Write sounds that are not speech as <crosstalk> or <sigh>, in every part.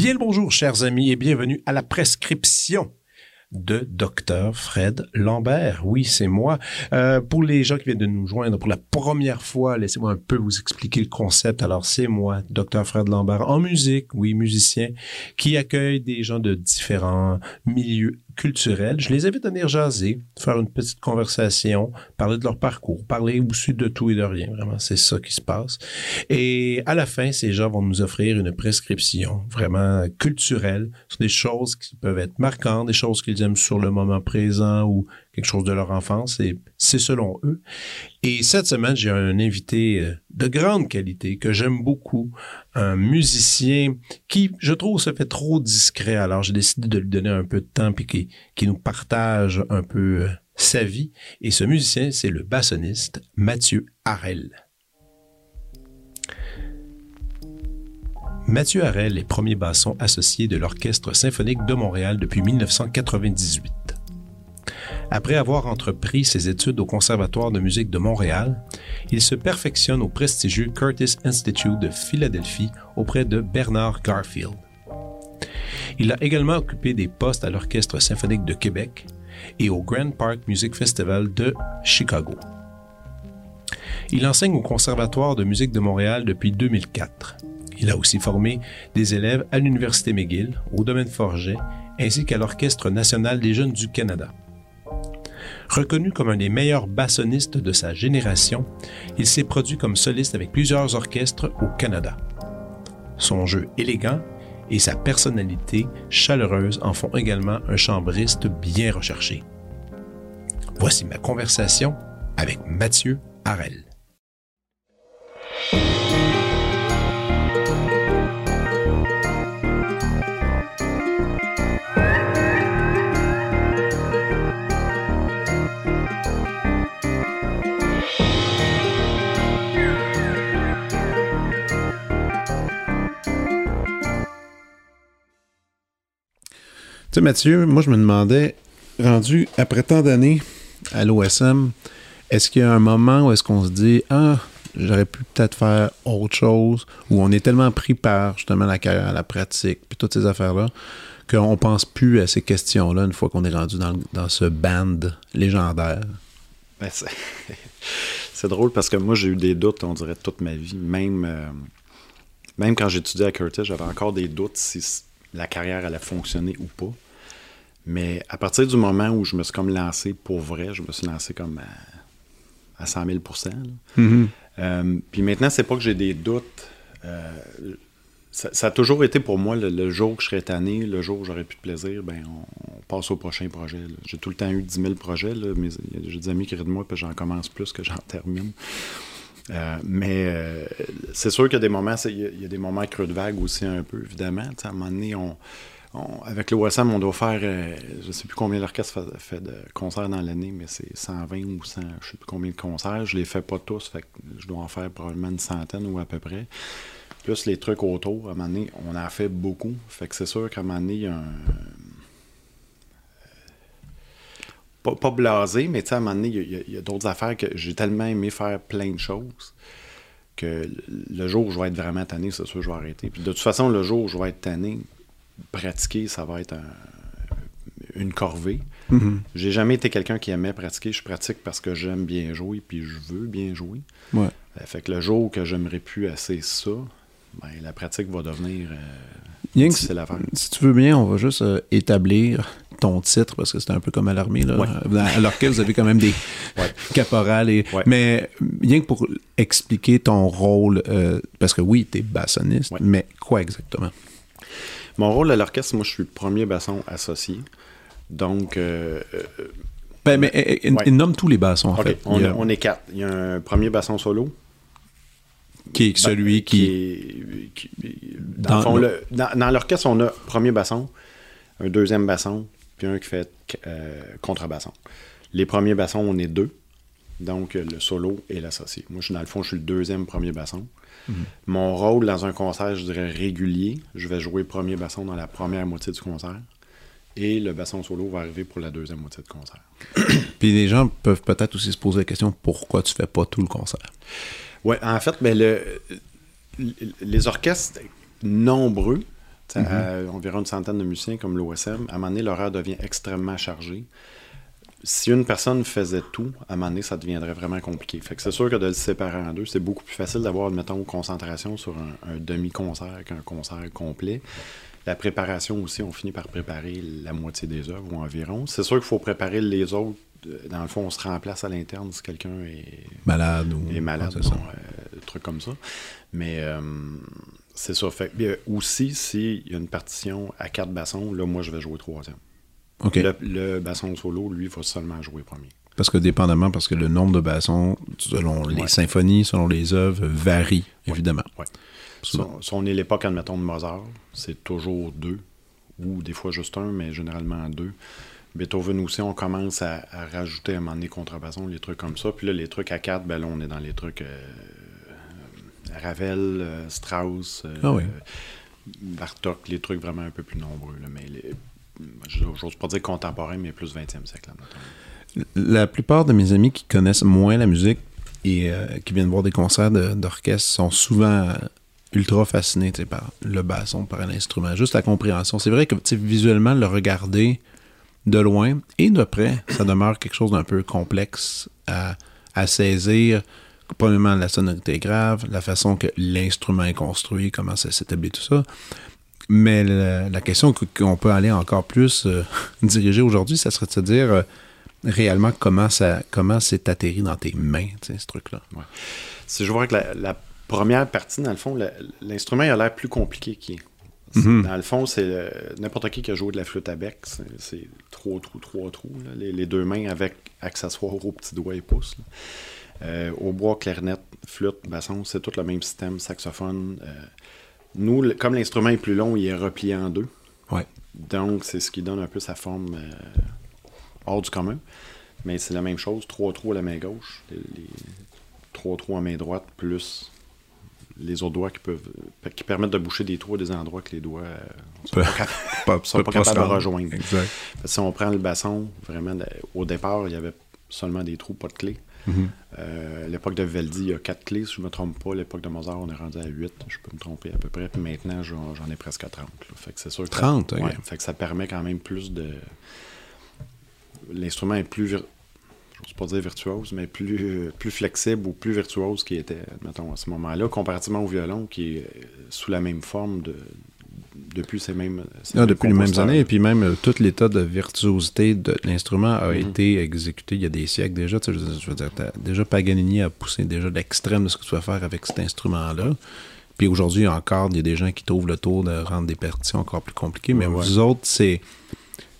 Bien le bonjour, chers amis, et bienvenue à la prescription de Dr. Fred Lambert. Oui, c'est moi. Euh, pour les gens qui viennent de nous joindre pour la première fois, laissez-moi un peu vous expliquer le concept. Alors, c'est moi, Dr. Fred Lambert, en musique, oui, musicien, qui accueille des gens de différents milieux culturels. Je les invite à venir jaser, faire une petite conversation, parler de leur parcours, parler aussi de tout et de rien. Vraiment, c'est ça qui se passe. Et à la fin, ces gens vont nous offrir une prescription vraiment culturelle sur des choses qui peuvent être marquantes, des choses qu'ils aiment sur le moment présent ou quelque chose de leur enfance. Et c'est selon eux. Et cette semaine, j'ai un invité euh, de grande qualité que j'aime beaucoup, un musicien qui, je trouve, se fait trop discret. Alors, j'ai décidé de lui donner un peu de temps puis qui, nous partage un peu euh, sa vie. Et ce musicien, c'est le bassoniste Mathieu Harel. Mathieu Harel est premier basson associé de l'Orchestre symphonique de Montréal depuis 1998. Après avoir entrepris ses études au Conservatoire de musique de Montréal, il se perfectionne au prestigieux Curtis Institute de Philadelphie auprès de Bernard Garfield. Il a également occupé des postes à l'Orchestre symphonique de Québec et au Grand Park Music Festival de Chicago. Il enseigne au Conservatoire de musique de Montréal depuis 2004. Il a aussi formé des élèves à l'Université McGill, au domaine Forget, ainsi qu'à l'Orchestre national des jeunes du Canada. Reconnu comme un des meilleurs bassonistes de sa génération, il s'est produit comme soliste avec plusieurs orchestres au Canada. Son jeu élégant et sa personnalité chaleureuse en font également un chambriste bien recherché. Voici ma conversation avec Mathieu Harel. Mathieu, moi, je me demandais, rendu après tant d'années à l'OSM, est-ce qu'il y a un moment où est-ce qu'on se dit, ah, j'aurais pu peut-être faire autre chose, où on est tellement pris par justement la carrière, la pratique, puis toutes ces affaires-là, qu'on pense plus à ces questions-là une fois qu'on est rendu dans, dans ce band légendaire? Ben, c'est... <laughs> c'est drôle parce que moi, j'ai eu des doutes, on dirait, toute ma vie. Même, euh, même quand j'étudiais à Curtis, j'avais encore des doutes si la carrière allait fonctionner ou pas. Mais à partir du moment où je me suis comme lancé pour vrai, je me suis lancé comme à, à 100 000 Mm-hmm. Euh, Puis maintenant, c'est pas que j'ai des doutes. Euh, ça, ça a toujours été pour moi le, le jour que je serais tanné, le jour où j'aurais plus de plaisir, ben on, on passe au prochain projet. là. J'ai tout le temps eu 10 000 projets. là, mais J'ai des amis qui rient de moi, puis j'en commence plus que j'en termine. Euh, mais euh, c'est sûr qu'il y a des moments, il y, a- il y a des moments creux de vague aussi un peu, évidemment. À un moment donné, on, avec l'OSM, on doit faire, euh, je ne sais plus combien l'orchestre fait, fait de concerts dans l'année, mais c'est 120 ou 100, je ne sais plus combien de concerts. Je les fais pas tous, fait que je dois en faire probablement une centaine ou à peu près. Plus les trucs autour, à un moment donné, on en fait beaucoup. Fait que c'est sûr qu'à un moment donné, il y a un, pas, pas blasé, mais à un moment donné, il y a- a d'autres affaires que j'ai tellement aimé faire plein de choses que le jour où je vais être vraiment tanné, c'est sûr que je vais arrêter. Puis de toute façon, le jour où je vais être tanné, pratiquer, ça va être un- une corvée. J'ai jamais été quelqu'un qui aimait pratiquer. Je pratique parce que j'aime bien jouer, puis je veux bien jouer. Ouais. Euh, Fait que le jour que j'aimerais plus assez ça, ben, la pratique va devenir euh, que difficile à faire. Si tu veux bien, on va juste euh, établir ton titre, parce que c'est un peu comme à l'armée. Là. Ouais. Dans- À l'orchestre, vous avez quand même des Ouais. caporales. Et... Ouais. Mais rien que pour expliquer ton rôle, euh, parce que oui, tu es bassoniste, mais quoi exactement? Mon rôle à l'orchestre, moi, je suis premier basson associé. Donc, euh, euh, Ben, mais euh, euh, Ouais. nomme tous les bassons, en fait. on, Il y a- on est quatre. Il y a un premier basson solo. qui est celui qui... est- qui- dans, Dans le fond, le- le- dans- dans l'orchestre, on a premier basson, un deuxième basson, puis un qui fait euh, contrebasson. Les premiers bassons, on est deux. Donc, le solo et l'associé. Moi, je suis dans le fond, je suis le deuxième premier basson. Mon rôle dans un concert, je dirais régulier, je vais jouer premier basson dans la première moitié du concert. Et le basson solo va arriver pour la deuxième moitié de concert. <coughs> Puis les gens peuvent peut-être aussi se poser la question pourquoi tu fais pas tout le concert? Oui, en fait, mais le, les orchestres nombreux, environ une centaine de musiciens comme l'OSM, à un moment donné, l'horaire devient extrêmement chargé. Si une personne faisait tout, à un moment donné, ça deviendrait vraiment compliqué. Fait que c'est sûr que de le séparer en deux, c'est beaucoup plus facile d'avoir, mettons, concentration sur un, demi-concert qu'un concert complet. La préparation aussi, on finit par préparer la moitié des œuvres ou environ. C'est sûr qu'il faut préparer les autres. Dans le fond, on se remplace à l'interne si quelqu'un est malade ou est malade, bon, euh, trucs comme ça. Mais euh, c'est ça. Fait aussi, s'il y a une partition à quatre bassons, là, moi, je vais jouer troisième. Le, basson solo, lui, va seulement jouer premier. Parce que dépendamment, parce que le nombre de bassons, selon les symphonies, selon les œuvres, varie, évidemment. Oui. Si, on est l'époque, admettons, de Mozart, c'est toujours deux, ou des fois juste un, mais généralement deux. Beethoven aussi, on commence à, rajouter à un moment donné contrebasson, les trucs comme ça. Puis là, les trucs à quatre, ben là, on est dans les trucs euh, Ravel, euh, Strauss, euh, ah Bartok, les trucs vraiment un peu plus nombreux. mais les, j'ose pas dire contemporain, mais plus 20e siècle. la plupart de mes amis qui connaissent moins la musique et euh, qui viennent voir des concerts d'orchestre sont souvent ultra fascinés par le basson, par l'instrument, juste la compréhension. C'est vrai que visuellement, le regarder de loin et de près, ça demeure quelque chose d'un peu complexe à, à saisir premièrement la sonorité grave, la façon que l'instrument est construit, comment ça s'établit, tout ça. Mais la, question qu'on peut aller encore plus euh, <laughs> diriger aujourd'hui, ça serait de se dire euh, réellement comment ça comment c'est atterri dans tes mains, ce truc-là. Si je vois que la, première partie, dans le fond, l'instrument a l'air plus compliqué qu'il est. Mm-hmm. Dans le fond, c'est n'importe qui qui a joué de la flûte à bec, c'est trois trous, trois trous, les, deux mains avec accessoires aux petits doigts et pouces. Euh, au bois, clarinette, flûte, basson, c'est tout le même système, saxophone. Nous, comme l'instrument est plus long, il est replié en deux. Ouais. Donc, c'est ce qui donne un peu sa forme euh, hors du commun. Mais c'est la même chose, trois trous à la main gauche, les, trois trous à main droite, plus les autres doigts qui peuvent qui permettent de boucher des trous à des endroits que les doigts ne sont pas, capables de rejoindre. Si on prend le basson, vraiment, au départ, il y avait seulement des trous, pas de clés. Euh, l'époque de Verdi, il y a quatre clés, si je ne me trompe pas. L'époque de Mozart, on est rendu à 8. Je peux me tromper à peu près. Puis maintenant, j'en ai presque 30. Fait que c'est sûr 30, ça, fait que ça permet quand même plus de. L'instrument est plus. Je ne pas dire virtuose, mais plus, plus flexible ou plus virtuose qu'il était, mettons, à ce moment-là, comparativement au violon, qui est sous la même forme de, depuis ces mêmes, ah, depuis les mêmes années. Et puis même euh, tout l'état de virtuosité de l'instrument a mhm. été exécuté il y a des siècles déjà. je, veux dire, déjà Paganini a poussé déjà l'extrême de ce que tu vas faire avec cet instrument-là. Puis aujourd'hui encore, il y a des gens qui trouvent le tour de rendre des partitions encore plus compliquées. Mais vous autres, c'est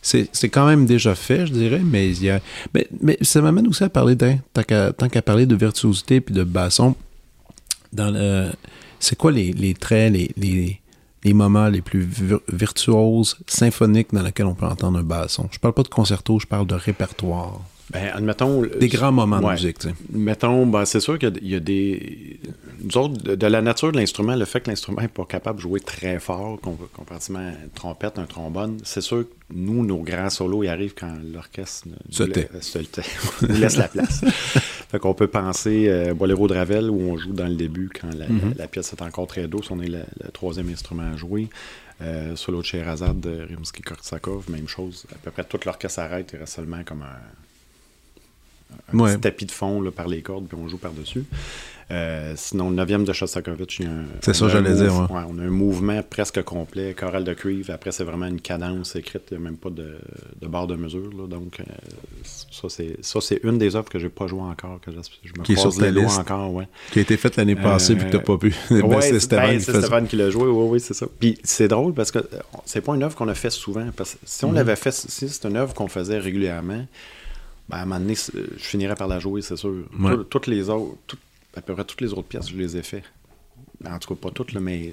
c'est quand même déjà fait, je dirais, mais il y a. Mais, mais ça m'amène aussi à parler d'un. Tant qu'à parler de virtuosité puis de basson, dans le. C'est quoi les, les traits, les, les, les moments les plus virtuoses, symphoniques dans lesquels on peut entendre un basson. Je parle pas de concerto, je parle de répertoire. Ben, admettons. Des grands moments de musique, tu sais. Mettons, ben, c'est sûr qu'il y, a des. Nous autres, de, la nature de l'instrument, le fait que l'instrument n'est pas capable de jouer très fort, comparativement à une trompette, un trombone, c'est sûr que nous, nos grands solos, ils arrivent quand l'orchestre se tait. <laughs> nous laisse la place. <laughs> fait qu'on peut penser euh, Bolero de Ravel, où on joue dans le début quand la, mm-hmm. pièce est encore très douce, on est le, troisième instrument à jouer. Euh, solo de Sherazade de Rimsky-Korsakov, même chose. À peu près toute l'orchestre arrête, il reste seulement comme un un petit tapis de fond là, par les cordes, puis on joue par-dessus. Euh, sinon, le 9e de Shostakovich, C'est ça, j'allais dire. on a un mouvement presque complet, chorale de cuivre. Après, c'est vraiment une cadence écrite, il n'y a même pas de, de barre de mesure. donc, euh, ça, c'est une des œuvres que je n'ai pas joué encore, que je, me qui est sur ta liste, encore. Ouais. Qui a été faite l'année passée, puis que tu n'as pas pu. <laughs> Ben, c'est Stéphane, qui l'a joué, oui, oui, c'est ça. Puis c'est drôle parce que c'est pas une œuvre qu'on a fait souvent. Parce que si on mm-hmm. l'avait fait, si c'est une œuvre qu'on faisait régulièrement, ben, à un moment donné, je finirais par la jouer, c'est sûr. toutes les autres, à peu près toutes les autres pièces, je les ai fait. en tout cas pas toutes, là, mais.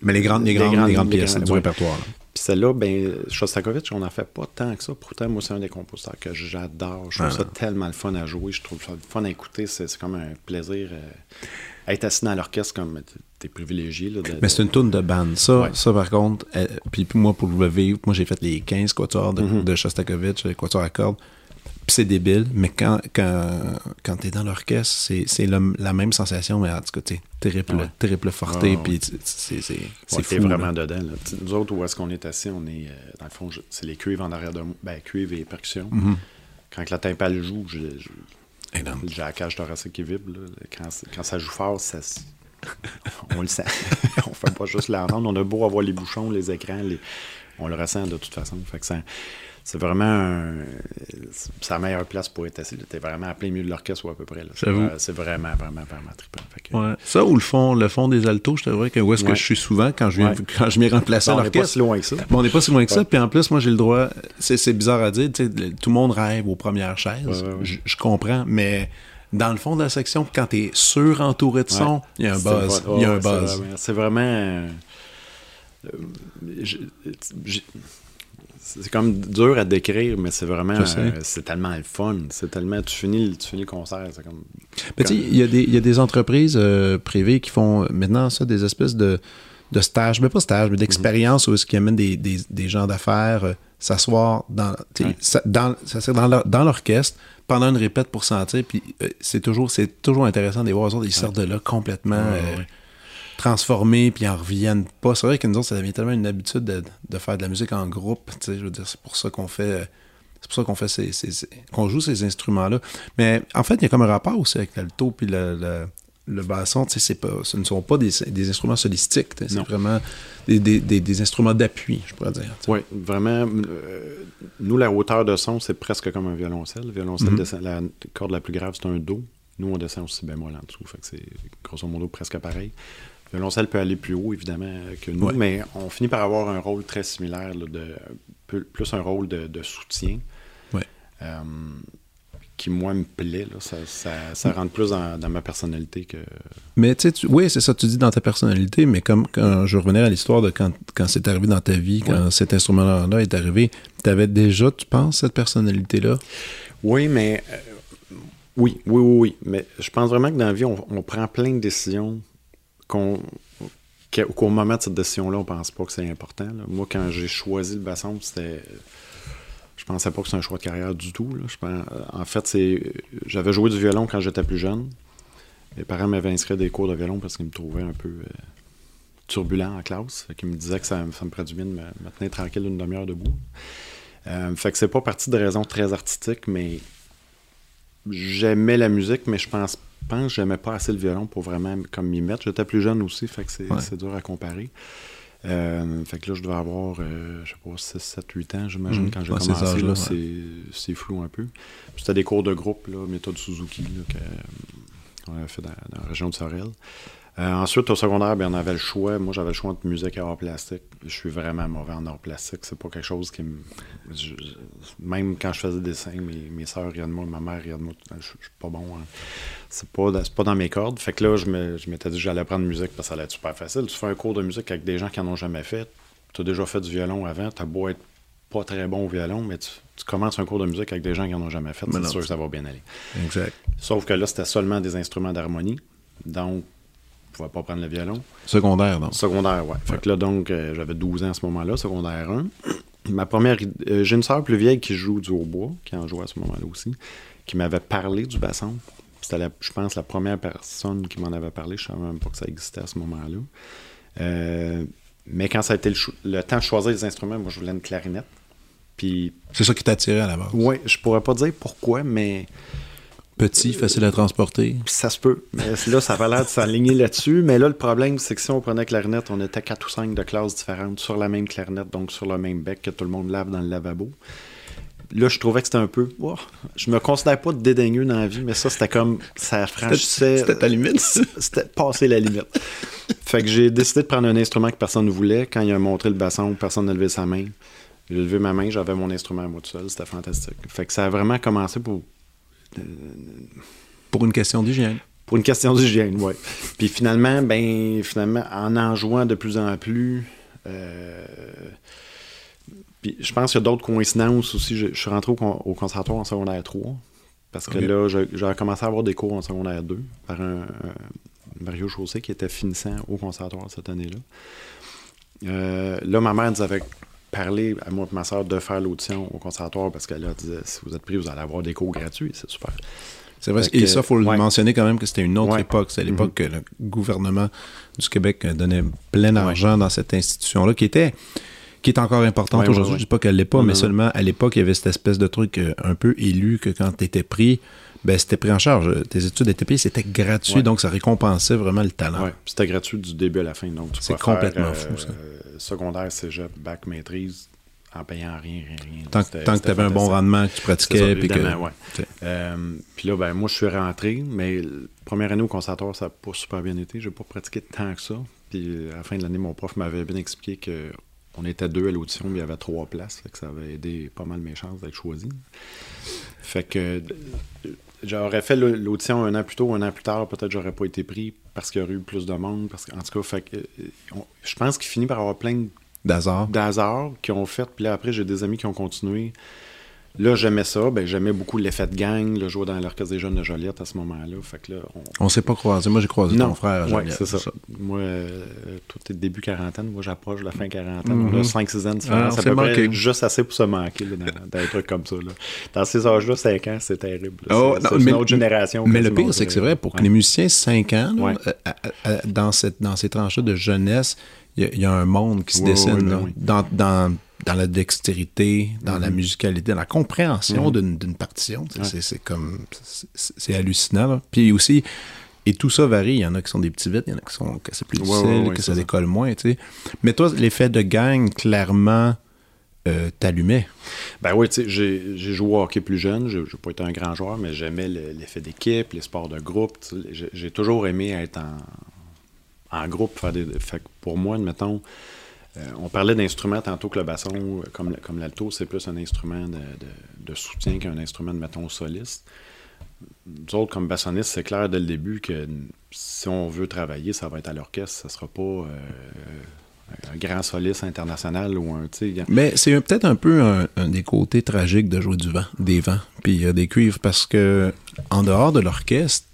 Mais les grandes, les les grandes, grandes- les grandes les pièces grandes- du ouais. répertoire. là. Puis celle-là, ben, Shostakovich, on n'en fait pas tant que ça. Pourtant, moi, c'est un des compositeurs que j'adore. Je trouve Ah. ça tellement le fun à jouer. Je trouve ça le fun à écouter. C'est comme un plaisir. euh, être assis dans l'orchestre, comme t'es privilégié. Là, de- Mais c'est une tourne de bande. Ça, Ouais. ça par contre, euh, puis moi, pour le vivre, moi, j'ai fait les 15 quatuors de, Mhm. de Shostakovich, les quatuors à cordes. C'est débile, mais quand, quand, quand t'es dans l'orchestre, c'est, la même sensation, mais en tout cas, t'es triple, Ouais. triple ouais. puis c'est, Ouais, fou. vraiment là. dedans. Là. Nous autres, où est-ce qu'on est assis, on est, euh, dans le fond, c'est les cuivres en arrière de moi. Ben, cuivres et percussions. Mhm. Quand la timpale joue, j'ai la cage thoracique qui vibre. là. Quand, quand ça joue fort, ça, <laughs> on le sent. <laughs> on fait pas juste l'entendre. On a beau avoir les bouchons, les écrans, les- on le ressent de toute façon. Fait que ça- c'est vraiment un- c'est la meilleure place pour être assis. T'es vraiment à plein milieu de l'orchestre ou à peu près. là. C'est vraiment, vraiment, vraiment trippant. Fait que- Ouais. Ça ou le fond, le fond des altos, je te dirais que où est-ce que je suis souvent quand je viens, Ouais. quand je m'y remplace à Non, on n'est pas l'orchestre. si loin que ça. Bon, on n'est pas si loin que ça. Puis en plus, moi, j'ai le droit. C'est, c'est bizarre à dire. Tout le monde rêve aux premières chaises. Ouais, ouais, ouais. Je, je comprends. Mais dans le fond de la section, quand tu es sur-entouré de son, Ouais. il y a un buzz. Il y a un buzz. vraiment- C'est vraiment. euh, c'est comme dur à décrire, mais c'est vraiment. Euh, c'est tellement le fun. C'est tellement. Tu finis, le- tu finis le concert. C'est comme. Mais tu sais, il y, a des- il y a des entreprises euh, privées qui font maintenant ça, des espèces de, de stages, mais pas stages, mais d'expériences où est-ce qu'ils amènent des, des, des gens d'affaires euh, s'asseoir dans, Ouais. dans, dans, l'or- dans l'orchestre pendant une répète pour sentir. Puis c'est toujours, c'est toujours intéressant de les voir. autres, Ils sortent de là complètement ouais. Transformés, puis ils en reviennent pas. C'est vrai que nous autres, ça devient tellement une habitude de, de faire de la musique en groupe. tu sais, Je veux dire, c'est pour ça qu'on fait. C'est pour ça qu'on fait ces, ces- ces- qu'on joue ces instruments-là. Mais en fait, il y a comme un rapport aussi avec l'alto puis le, le, le basson. Tu sais, c'est pas, ce ne sont pas des, des instruments solistiques. tu sais, C'est vraiment des, des- des- instruments d'appui, je pourrais dire. Oui, vraiment. euh, nous, la hauteur de son, c'est presque comme un violoncelle. Le violoncelle, Mhm. descend- la corde la plus grave, c'est un Do. Nous, on descend aussi bémol en dessous. Fait que c'est grosso modo presque pareil. Le violoncelle peut aller plus haut, évidemment, que nous, Ouais. mais on finit par avoir un rôle très similaire, là, de, peu- plus un rôle de, de soutien. Ouais. euh, qui, moi, me plaît. Là. Ça, ça, ça rentre plus dans, dans ma personnalité que. Mais tu sais, oui, c'est ça, tu dis dans ta personnalité, mais comme quand je revenais à l'histoire de quand, quand c'est arrivé dans ta vie, quand Ouais. cet instrument-là est arrivé, tu avais déjà, tu penses, cette personnalité-là? Oui, mais. euh, oui, oui, oui, oui. Mais je pense vraiment que dans la vie, on, on prend plein de décisions qu'au moment de cette décision-là, on pense pas que c'est important. Moi, quand j'ai choisi le basson, c'était. Je pensais pas que c'était un choix de carrière du tout. pense- en fait, c'est. J'avais joué du violon quand j'étais plus jeune. Mes parents m'avaient inscrit des cours de violon parce qu'ils me trouvaient un peu euh, turbulent en classe. Qu'ils me disaient que ça, ça me bien de me, tenir tranquille une demi-heure debout. Euh, fait que c'est pas parti de raisons très artistiques, mais j'aimais la musique, mais je pense, pense que j'aimais pas assez le violon pour vraiment comme m'y mettre. J'étais plus jeune aussi, fait que c'est Ouais. dur à comparer. Euh, fait que là, je devais avoir, euh, je sais pas, 6, 7, 8 ans, j'imagine, Mhm. quand j'ai commencé. là, ouais. c'est- flou un peu. C'était des cours de groupe, là, méthode Suzuki, là, qu'on avait fait dans, dans la région de Sorel. Euh, ensuite, au secondaire, ben, on avait le choix. Moi, j'avais le choix entre musique et art plastique. Je suis vraiment mauvais en art plastique. C'est pas quelque chose qui me. je- même quand je faisais des dessins, mes, mes soeurs riaient de moi, ma mère riait de moi. Je, je suis pas bon. hein. C'est pas, pas dans mes cordes. Fait que là, je m'étais dit que j'allais apprendre musique parce que ça allait être super facile. Tu fais un cours de musique avec des gens qui en ont jamais fait. Tu as déjà fait du violon avant. Tu as beau être pas très bon au violon, mais tu, tu commences un cours de musique avec des gens qui en ont jamais fait. C'est sûr que ça va bien aller. Exact. Sauf que là, c'était seulement des instruments d'harmonie. Donc, pouvais pas prendre le violon. Secondaire, donc. Secondaire, ouais. Fait que là, donc, euh, j'avais 12 ans à ce moment-là, secondaire 1. <clears throat> Ma première. euh, J'ai une sœur plus vieille qui joue du hautbois, qui en jouait à ce moment-là aussi, qui m'avait parlé du basson. C'était, la- je pense, la première personne qui m'en avait parlé. Je savais même pas que ça existait à ce moment-là. Euh, mais quand ça a été le, temps de choisir les instruments, moi, je voulais une clarinette. Puis, C'est ça qui t'attirait à la base. ouais, je pourrais pas dire pourquoi, mais Petit, facile à transporter? Puis ça se peut. Mais là, ça va l'air de s'aligner là-dessus. Mais là, le problème, c'est que si on prenait clarinette, on était quatre ou cinq de classes différentes sur la même clarinette, donc sur le même bec que tout le monde lave dans le lavabo. Là, je trouvais que c'était un peu. Ouah, je me considère pas de dédaigneux dans la vie, mais ça, c'était comme. Ça franchissait. C'était ta limite. <laughs> C'était passer la limite. fait que j'ai décidé de prendre un instrument que personne ne voulait. Quand il a montré le basson, personne n'a levé sa main. J'ai levé ma main, j'avais mon instrument à moi tout seul. C'était fantastique. Fait que ça a vraiment commencé pour Pour une question d'hygiène. Pour une question d'hygiène, oui. Puis finalement, ben, finalement, en en jouant de plus en plus, euh, puis je pense qu'il y a d'autres coïncidences aussi. Je, je suis rentré au, con- au conservatoire en secondaire 3. Parce que là, j'ai commencé à avoir des cours en secondaire 2 par un, un Mario Chaussé qui était finissant au conservatoire cette année-là. Euh, là, ma mère nous avait parlé à moi et ma soeur de faire l'audition au conservatoire parce qu'elle elle disait si vous êtes pris, vous allez avoir des cours gratuits, c'est super. C'est vrai. Et que- ça, il faut le mentionner quand même que c'était une autre Ouais. époque. C'est à l'époque que le gouvernement du Québec euh, donnait plein d'argent dans cette institution-là, qui était qui est encore importante aujourd'hui. Je dis pas qu'elle l'est pas, mais seulement à l'époque, il y avait cette espèce de truc euh, un peu élu que quand tu étais pris, ben, c'était pris en charge. Tes études étaient payées, c'était gratuit, Ouais. donc ça récompensait vraiment le talent. Ouais, c'était gratuit du début à la fin. Donc, C'est complètement fou, ça. Secondaire, cégep, bac, maîtrise, en payant rien, rien, rien. Tant, que tu avais un bon rendement, que tu pratiquais, puis que. ouais. Euh, là, ben, moi, je suis rentré, mais la première année au conservatoire, ça n'a pas super bien été. Je n'ai pas pratiqué tant que ça. Puis à la fin de l'année, mon prof m'avait bien expliqué que on était deux à l'audition, mais il y avait trois places. Fait que ça avait aidé pas mal mes chances d'être choisi. Fait que euh, j'aurais fait l'audition un an plus tôt, un an plus tard, peut-être j'aurais pas été pris parce qu'il y aurait eu plus de monde. Parce que, en tout cas, fait euh, on- je pense qu'il finit par avoir plein de D'hasard. d'hasard qui ont fait. Puis là, après, j'ai des amis qui ont continué. Là, j'aimais ça. Ben, j'aimais beaucoup l'effet de gang, le jouer dans l'Orchestre des Jeunes de Joliette à ce moment-là. Fait que là, on... On s'est pas croisé. Moi, j'ai croisé ton frère. à ouais, Joliette, c'est ça. Moi, euh, tout est début quarantaine. Moi, j'approche de la fin quarantaine. On Mhm. a 5-6 ans de Ah, différence. on à s'est peu près manqué. juste assez pour se manquer là, dans, dans des trucs comme ça. là. Dans ces âges-là, 5 ans, c'est terrible. Oh, c'est non, une autre génération. Mais le pire, c'est que c'est vrai, pour que les musiciens 5 ans, là, Ouais. euh, dans, cette, dans ces tranches-là de jeunesse, il y a- il y, a un monde qui se dessine dans, dans la dextérité, dans la Mhm. musicalité, dans la compréhension Mhm. d'une d'une partition. Ouais. C'est comme. c'est- hallucinant. là. Puis aussi. Et tout ça varie. Il y en a qui sont des petits vite, il y en a qui sont que c'est plus difficile, ouais, ouais, que ça ça. décolle moins. tu sais. Mais toi, l'effet de gang, clairement, euh, t'allumait. Ben oui, tu sais, j'ai joué au hockey plus jeune. Je n'ai pas été un grand joueur, mais j'aimais le- l'effet d'équipe, les sports de groupe. J'ai- toujours aimé être en, en groupe. Faire des, fait que pour moi, admettons, euh, on parlait d'instruments tantôt que le basson, euh, comme, l'alto, c'est plus un instrument de, de- de soutien qu'un instrument, mettons, soliste. Nous autres, comme bassonnistes, c'est clair dès le début que si on veut travailler, ça va être à l'orchestre. Ça sera pas euh, un grand soliste international ou un... Mais c'est peut-être un peu un, un des côtés tragiques de jouer du vent, des vents, puis euh, des cuivres, parce que en dehors de l'orchestre,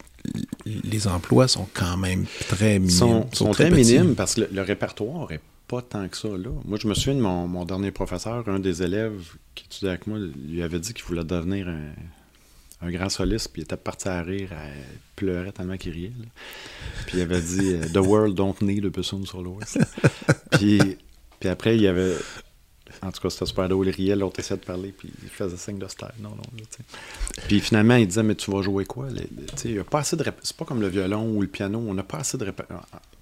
les emplois sont quand même très minimes. sont, sont très, minimes parce que le, le répertoire est pas tant que ça là. Moi, je me souviens de mon, mon dernier professeur, un des élèves qui étudiait avec moi, lui avait dit qu'il voulait devenir un, un grand soliste, puis il était parti à rire, à pleurer tellement qu'il riait. là. Puis il avait dit euh, The world don't need a bassoon soloist. <laughs> puis, puis après, il avait. En tout cas, c'était super drôle. Il riait, l'autre essayait de parler, puis il faisait signe de style. Non, non, là, sais. Puis finalement, il disait Mais tu vas jouer quoi? Il a pas assez de rép- C'est pas comme le violon ou le piano, on n'a pas assez de rép-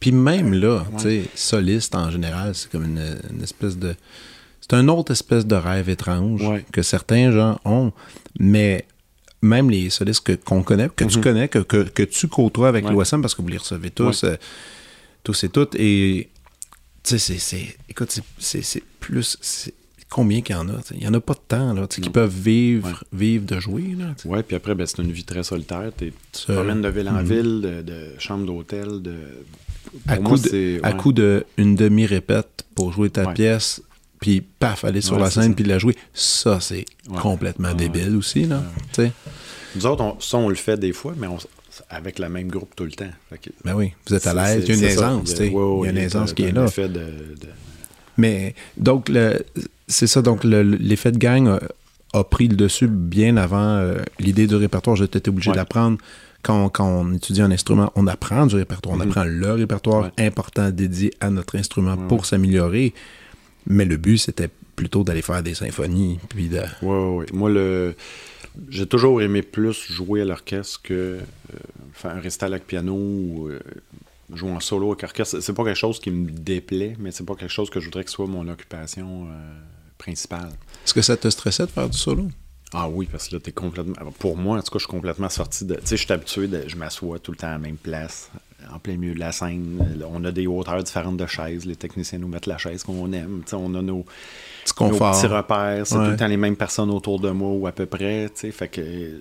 Puis même là, Ouais. tu sais, soliste en général, c'est comme une, une espèce de. C'est un autre espèce de rêve étrange Ouais. que certains gens ont, mais même les solistes que- qu'on connaît, que tu Mhm. connais, que, que, que tu côtoies avec Ouais. l'OSM, parce que vous les recevez tous, euh, tous et toutes, et tu sais, c'est-. Écoute, c'est- plus. Combien qu'il y en a? Il n'y en a pas de temps, là, qui peuvent vivre, Ouais. vivre de jouer. Ouais, puis après, ben, c'est une vie très solitaire. Tu te promènes de ville en Mhm. ville, de, de chambre d'hôtel, de. à coup, de, à coup de une demi-répète pour jouer ta Ouais. pièce, puis paf, aller sur Ouais, la scène puis la jouer, ça, c'est complètement débile aussi, là. Nous autres, on- ça, on le fait des fois, mais on, avec le même groupe tout le temps. Que- Ben oui, vous êtes à l'aise, il y a une aisance, tu sais. il y a une aisance qui est là. effet de- de- Mais donc, le, c'est ça, donc le- l'effet de gang a, a pris le dessus bien avant euh, l'idée du répertoire. J'étais obligé Ouais. d'apprendre. Quand, quand on étudie un instrument, on apprend du répertoire, on Mhm. apprend le répertoire Ouais. important dédié à notre instrument Ouais, pour s'améliorer. Mais le but, c'était plutôt d'aller faire des symphonies, puis de... Ouais, ouais. Moi, le... j'ai toujours aimé plus jouer à l'orchestre que euh, faire un récital avec piano ou euh, jouer en solo avec orchestre. C'est pas quelque chose qui me déplaît, mais c'est pas quelque chose que je voudrais que soit mon occupation euh, principale. Est-ce que ça te stressait de faire du solo? Ah oui, parce que là, t'es complètement. Pour moi, en tout cas, je suis complètement sorti de. Tu sais, je suis habitué, de... je m'assois tout le temps à la même place, en plein milieu de la scène. On a des hauteurs différentes de chaises. Les techniciens nous mettent la chaise qu'on aime. Tu sais, on a nos, nos petits repères. C'est Ouais. tout le temps les mêmes personnes autour de moi ou à peu près. Tu sais, fait que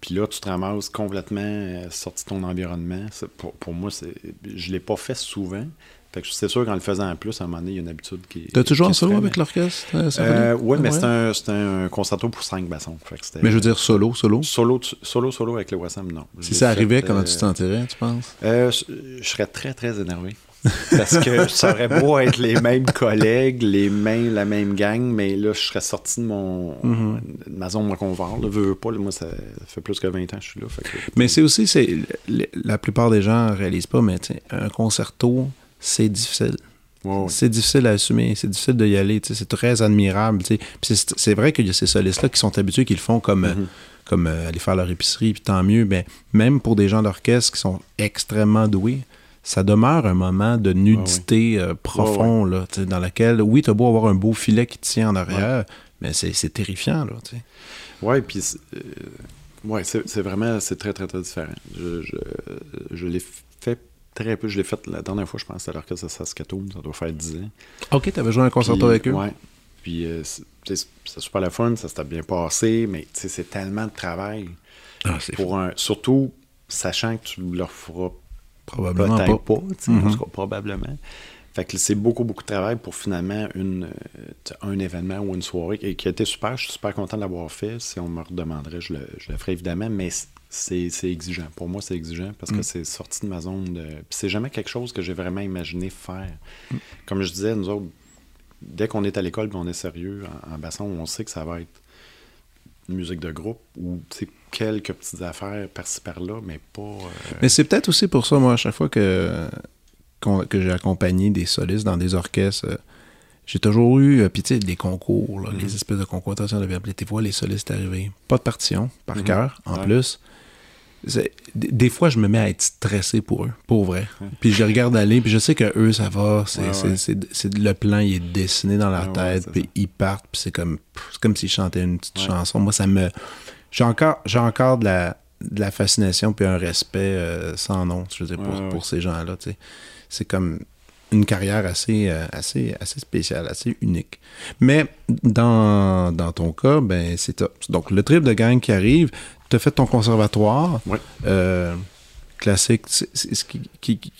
Puis là, tu te ramasses complètement euh, sorti de ton environnement. Pour, pour, moi, je ne l'ai pas fait souvent. Fait que c'est sûr qu'en le faisant en plus, à un moment donné, il y a une habitude qui. T'as toujours en solo avec l'orchestre euh, euh Oui, mais ouais. c'était un, un, concerto pour cinq bassons. mais je veux dire solo, solo? Solo, solo, solo avec le Wassam, non. Si ça arrivait, comment tu te sentirais, tu penses? euh, Je serais très, très énervé. Parce que ça aurait beau être les mêmes collègues, les mêmes, la même gang, mais là, je serais sorti de mon mm-hmm. ma zone de confort. Là, veux, pas, moi, ça fait plus que 20 ans que je suis là. mais c'est aussi, c'est la plupart des gens ne réalisent pas, mais un concerto, c'est difficile. C'est difficile à assumer, c'est difficile d'y aller, c'est très admirable. C'est vrai qu'il y a ces solistes-là qui sont habitués, qui le font comme, mm-hmm. comme euh, aller faire leur épicerie, puis tant mieux. Mais même pour des gens d'orchestre qui sont extrêmement doués, ça demeure un moment de nudité euh, profond, là, dans lequel, oui, tu as beau avoir un beau filet qui te tient en arrière, mais c'est terrifiant. Là, oui, puis euh, ouais, c'est vraiment c'est très, très, très différent. Je, je, je l'ai fait très peu. Je l'ai fait la dernière fois, je pense, à l'orchestre de Saskatoon, ça doit faire 10 ans. OK, tu avais joué un concerto avec eux? Oui. Puis euh, c'est super la fun, ça s'était bien passé, mais c'est tellement de travail. Ah, pour un, surtout sachant que tu leur feras Probablement pas. pas mm-hmm. probablement. Fait que c'est beaucoup, beaucoup de travail pour finalement une, euh, un événement ou une soirée qui, a été super. Je suis super content de l'avoir fait. Si on me redemanderait, je le, je le ferais évidemment, mais c'est exigeant. Pour moi, c'est exigeant parce que mm. c'est sorti de ma zone de. Puis c'est jamais quelque chose que j'ai vraiment imaginé faire. Mm. Comme je disais, nous autres, dès qu'on est à l'école et on est sérieux en, basson, on sait que ça va être une musique de groupe ou quelques petites affaires par-ci par-là, mais pas. Euh, mais c'est peut-être aussi pour ça, moi, à chaque fois que, que j'ai accompagné des solistes dans des orchestres, euh, j'ai toujours eu, euh, puis tu sais, des concours, les mm-hmm. espèces de concours. Attention, de tes voix, les solistes arrivés. Pas de partition, par mm-hmm. cœur, en plus. Des fois, je me mets à être stressé pour eux, pour vrai. Puis je regarde aller, puis je sais que eux, ça va. C'est, le plan, il est dessiné dans leur tête, puis ils partent, puis c'est comme, comme s'ils chantaient une petite chanson. Moi, ça me j'ai encore, j'ai encore de la, de la fascination puis un respect euh, sans nom, je veux dire, pour, ces gens-là. C'est comme une carrière assez, euh, assez, assez spéciale, assez unique. Mais dans, dans ton cas, ben c'est Donc, le trip de gang qui arrive, tu as fait ton conservatoire. Euh, classique, c'est ce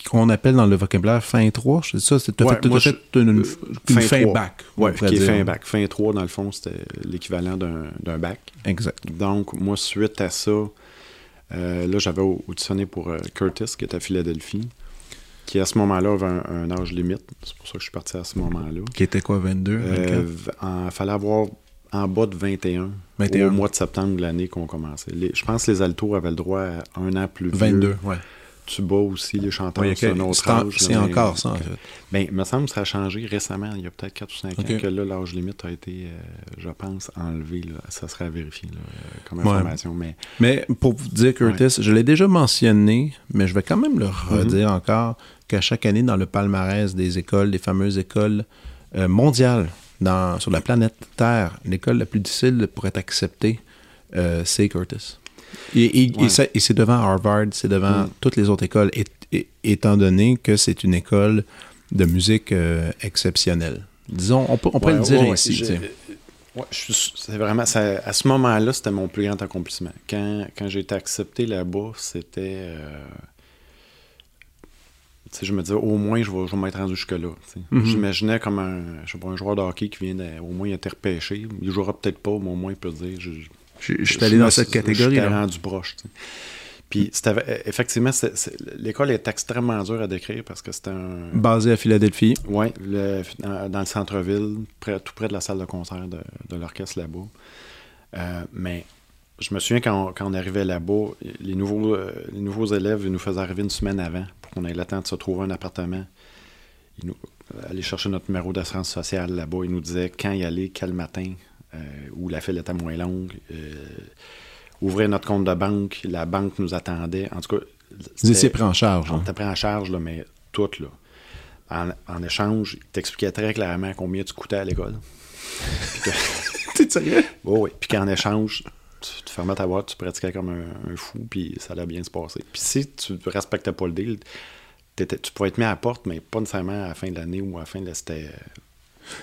qu'on appelle dans le vocabulaire fin 3, c'est ça, c'est ouais, fait, fait une, fin, bac. Oui, qui est fin bac. Fin 3, dans le fond, c'était l'équivalent d'un bac. Exact. Donc, moi, suite à ça, euh, là, j'avais auditionné pour euh, Curtis, qui est à Philadelphie, qui à ce moment-là avait un, âge limite. C'est pour ça que je suis parti à ce moment-là. Qui était quoi, 22? Il euh, fallait avoir en bas de 21, au mois de septembre de l'année qu'on commençait. je pense que les altos avaient le droit à un an plus vieux. 22, ouais. Tuba aussi, les chanteurs, ouais, c'est un autre âge. C'est encore ça, en fait. Ben, il me semble que ça a changé récemment, il y a peut-être 4 ou 5 ans, que là, l'âge limite a été, euh, je pense, enlevé. Là. Ça serait à vérifier là, euh, comme information. Mais... mais pour vous dire, Curtis, je l'ai déjà mentionné, mais je vais quand même le redire mm-hmm. encore, qu'à chaque année, dans le palmarès des écoles, des fameuses écoles euh, mondiales, sur la planète Terre, l'école la plus difficile pour être acceptée, euh, c'est Curtis. Et, c'est devant Harvard, c'est devant mm. toutes les autres écoles, étant donné que c'est une école de musique euh, exceptionnelle. Disons, on, peut, on pourrait le dire ainsi. c'est vraiment, à ce moment-là, c'était mon plus grand accomplissement. Quand, quand j'ai été accepté là-bas, c'était. Euh, je me disais, au moins, je vais, je vais m'être rendu jusque-là. Mhm. J'imaginais comme un, je sais pas, un joueur de hockey qui vient de, au moins été repêché. Il jouera peut-être pas, mais au moins il peut dire. Je, je, suis allé dans cette catégorie. J'étais rendu broche. Puis, c'était, effectivement, l'école est extrêmement dure à décrire parce que c'était un. Basé à Philadelphie. Oui, dans, le centre-ville, tout près de la salle de concert de, de l'orchestre là-bas. Euh, mais je me souviens quand on, quand on arrivait là-bas, les nouveaux, euh, les nouveaux élèves nous faisaient arriver une semaine avant pour qu'on ait le temps de se trouver un appartement. Ils nous, euh, aller chercher notre numéro d'assurance sociale là-bas. Ils nous disaient quand y aller, quel matin, euh, où la file était moins longue. ouvrir notre compte de banque, la banque nous attendait. En tout cas, vous étiez pris en charge. On hein? était pris en charge, là, mais tout. Là. En, en échange, ils t'expliquaient très clairement combien tu coûtais à l'école. <laughs> T'es sérieux? oui. Puis qu'en échange, tu fermais ta boîte, tu pratiquais comme un, fou, puis ça allait bien se passer. Puis si tu respectais pas le deal, tu pourrais être mis à la porte, mais pas nécessairement à la fin de l'année ou à la fin de... C'était...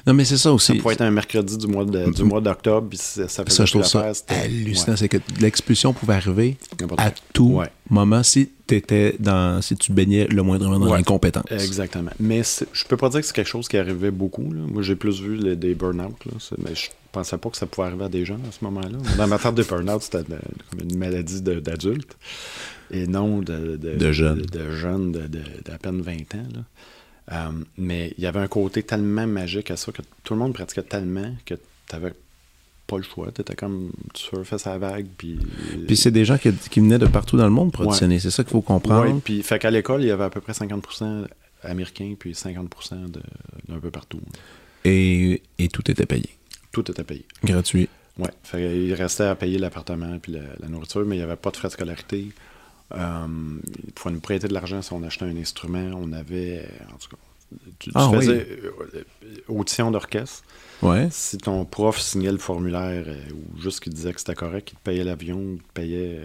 Non, mais c'est ça aussi. Ça pouvait être un mercredi du mois de- du mois d'octobre, puis ça, ça Ça, je trouve ça hallucinant. ouais. C'est que l'expulsion pouvait arriver à tout Ouais. moment si t'étais dans, si tu baignais le moindrement dans Ouais. l'incompétence. Exactement. Mais je peux pas dire que c'est quelque chose qui arrivait beaucoup. là. Moi, j'ai plus vu les- des burn-out. Mais je pensais pas que ça pouvait arriver à des jeunes à ce moment-là. Dans ma tête de burn-out, c'était de- comme une maladie de- d'adulte. Et non de, De jeunes. De, de jeunes de, de- d'à peine 20 ans. là. Euh, mais il y avait un côté tellement magique à ça que tout le monde pratiquait tellement que tu n'avais pas le choix. Tu étais comme tu surfais sa vague. Puis, Puis c'est des gens qui, qui venaient de partout dans le monde Ouais. auditionner. C'est ça qu'il faut comprendre. Ouais, puis fait qu'à l'école, il y avait à peu près 50% américains puis 50% de- d'un peu partout. Et, et tout était payé. Tout était payé. Gratuit. Ouais. Fait il restait à payer l'appartement puis la, la nourriture, mais il n'y avait pas de frais de scolarité. Euh, il pouvait nous prêter de l'argent si on achetait un instrument. On avait, en tout cas, tu, Ah faisais euh, euh, audition d'orchestre. Ouais. Si ton prof signait le formulaire euh, ou juste qu'il disait que c'était correct, il te payait l'avion, il te payait. euh,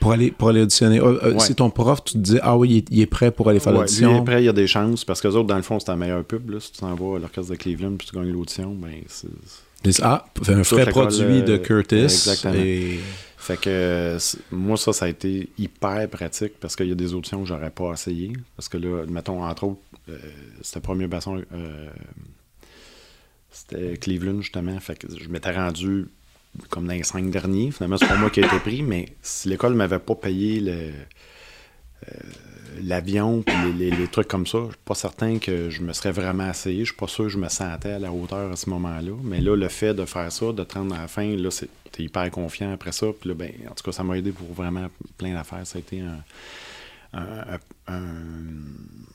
Pour aller, pour aller auditionner. Ah, euh, Ouais. C'est ton prof, tu te dis, ah oui, il est, il est prêt pour aller faire Ouais, l'audition. lui, après, il y a des chances parce que les autres, dans le fond, c'est un meilleur pub. Là. Si tu t'en vas à l'orchestre de Cleveland puis tu gagnes l'audition, ben, c'est. Ah, un frais l'école, produit de euh, Curtis. exactement. Et... Fait que moi, ça, ça a été hyper pratique parce qu'il y a des auditions que j'aurais pas essayé. Parce que là, mettons, entre autres, euh, c'était premier basson, euh, c'était Cleveland, justement. Fait que je m'étais rendu comme dans les cinq derniers. Finalement, c'est pas moi qui ai été pris, mais si l'école m'avait pas payé le. Euh, l'avion puis les, les- les trucs comme ça, je suis pas certain que je me serais vraiment essayé. Je suis pas sûr que je me sentais à la hauteur à ce moment-là. Mais là, le fait de faire ça, de te rendre à la fin, là, c'est- t'es hyper confiant après ça. Puis là, ben, en tout cas, ça m'a aidé pour vraiment plein d'affaires. Ça a été un. un- un- un-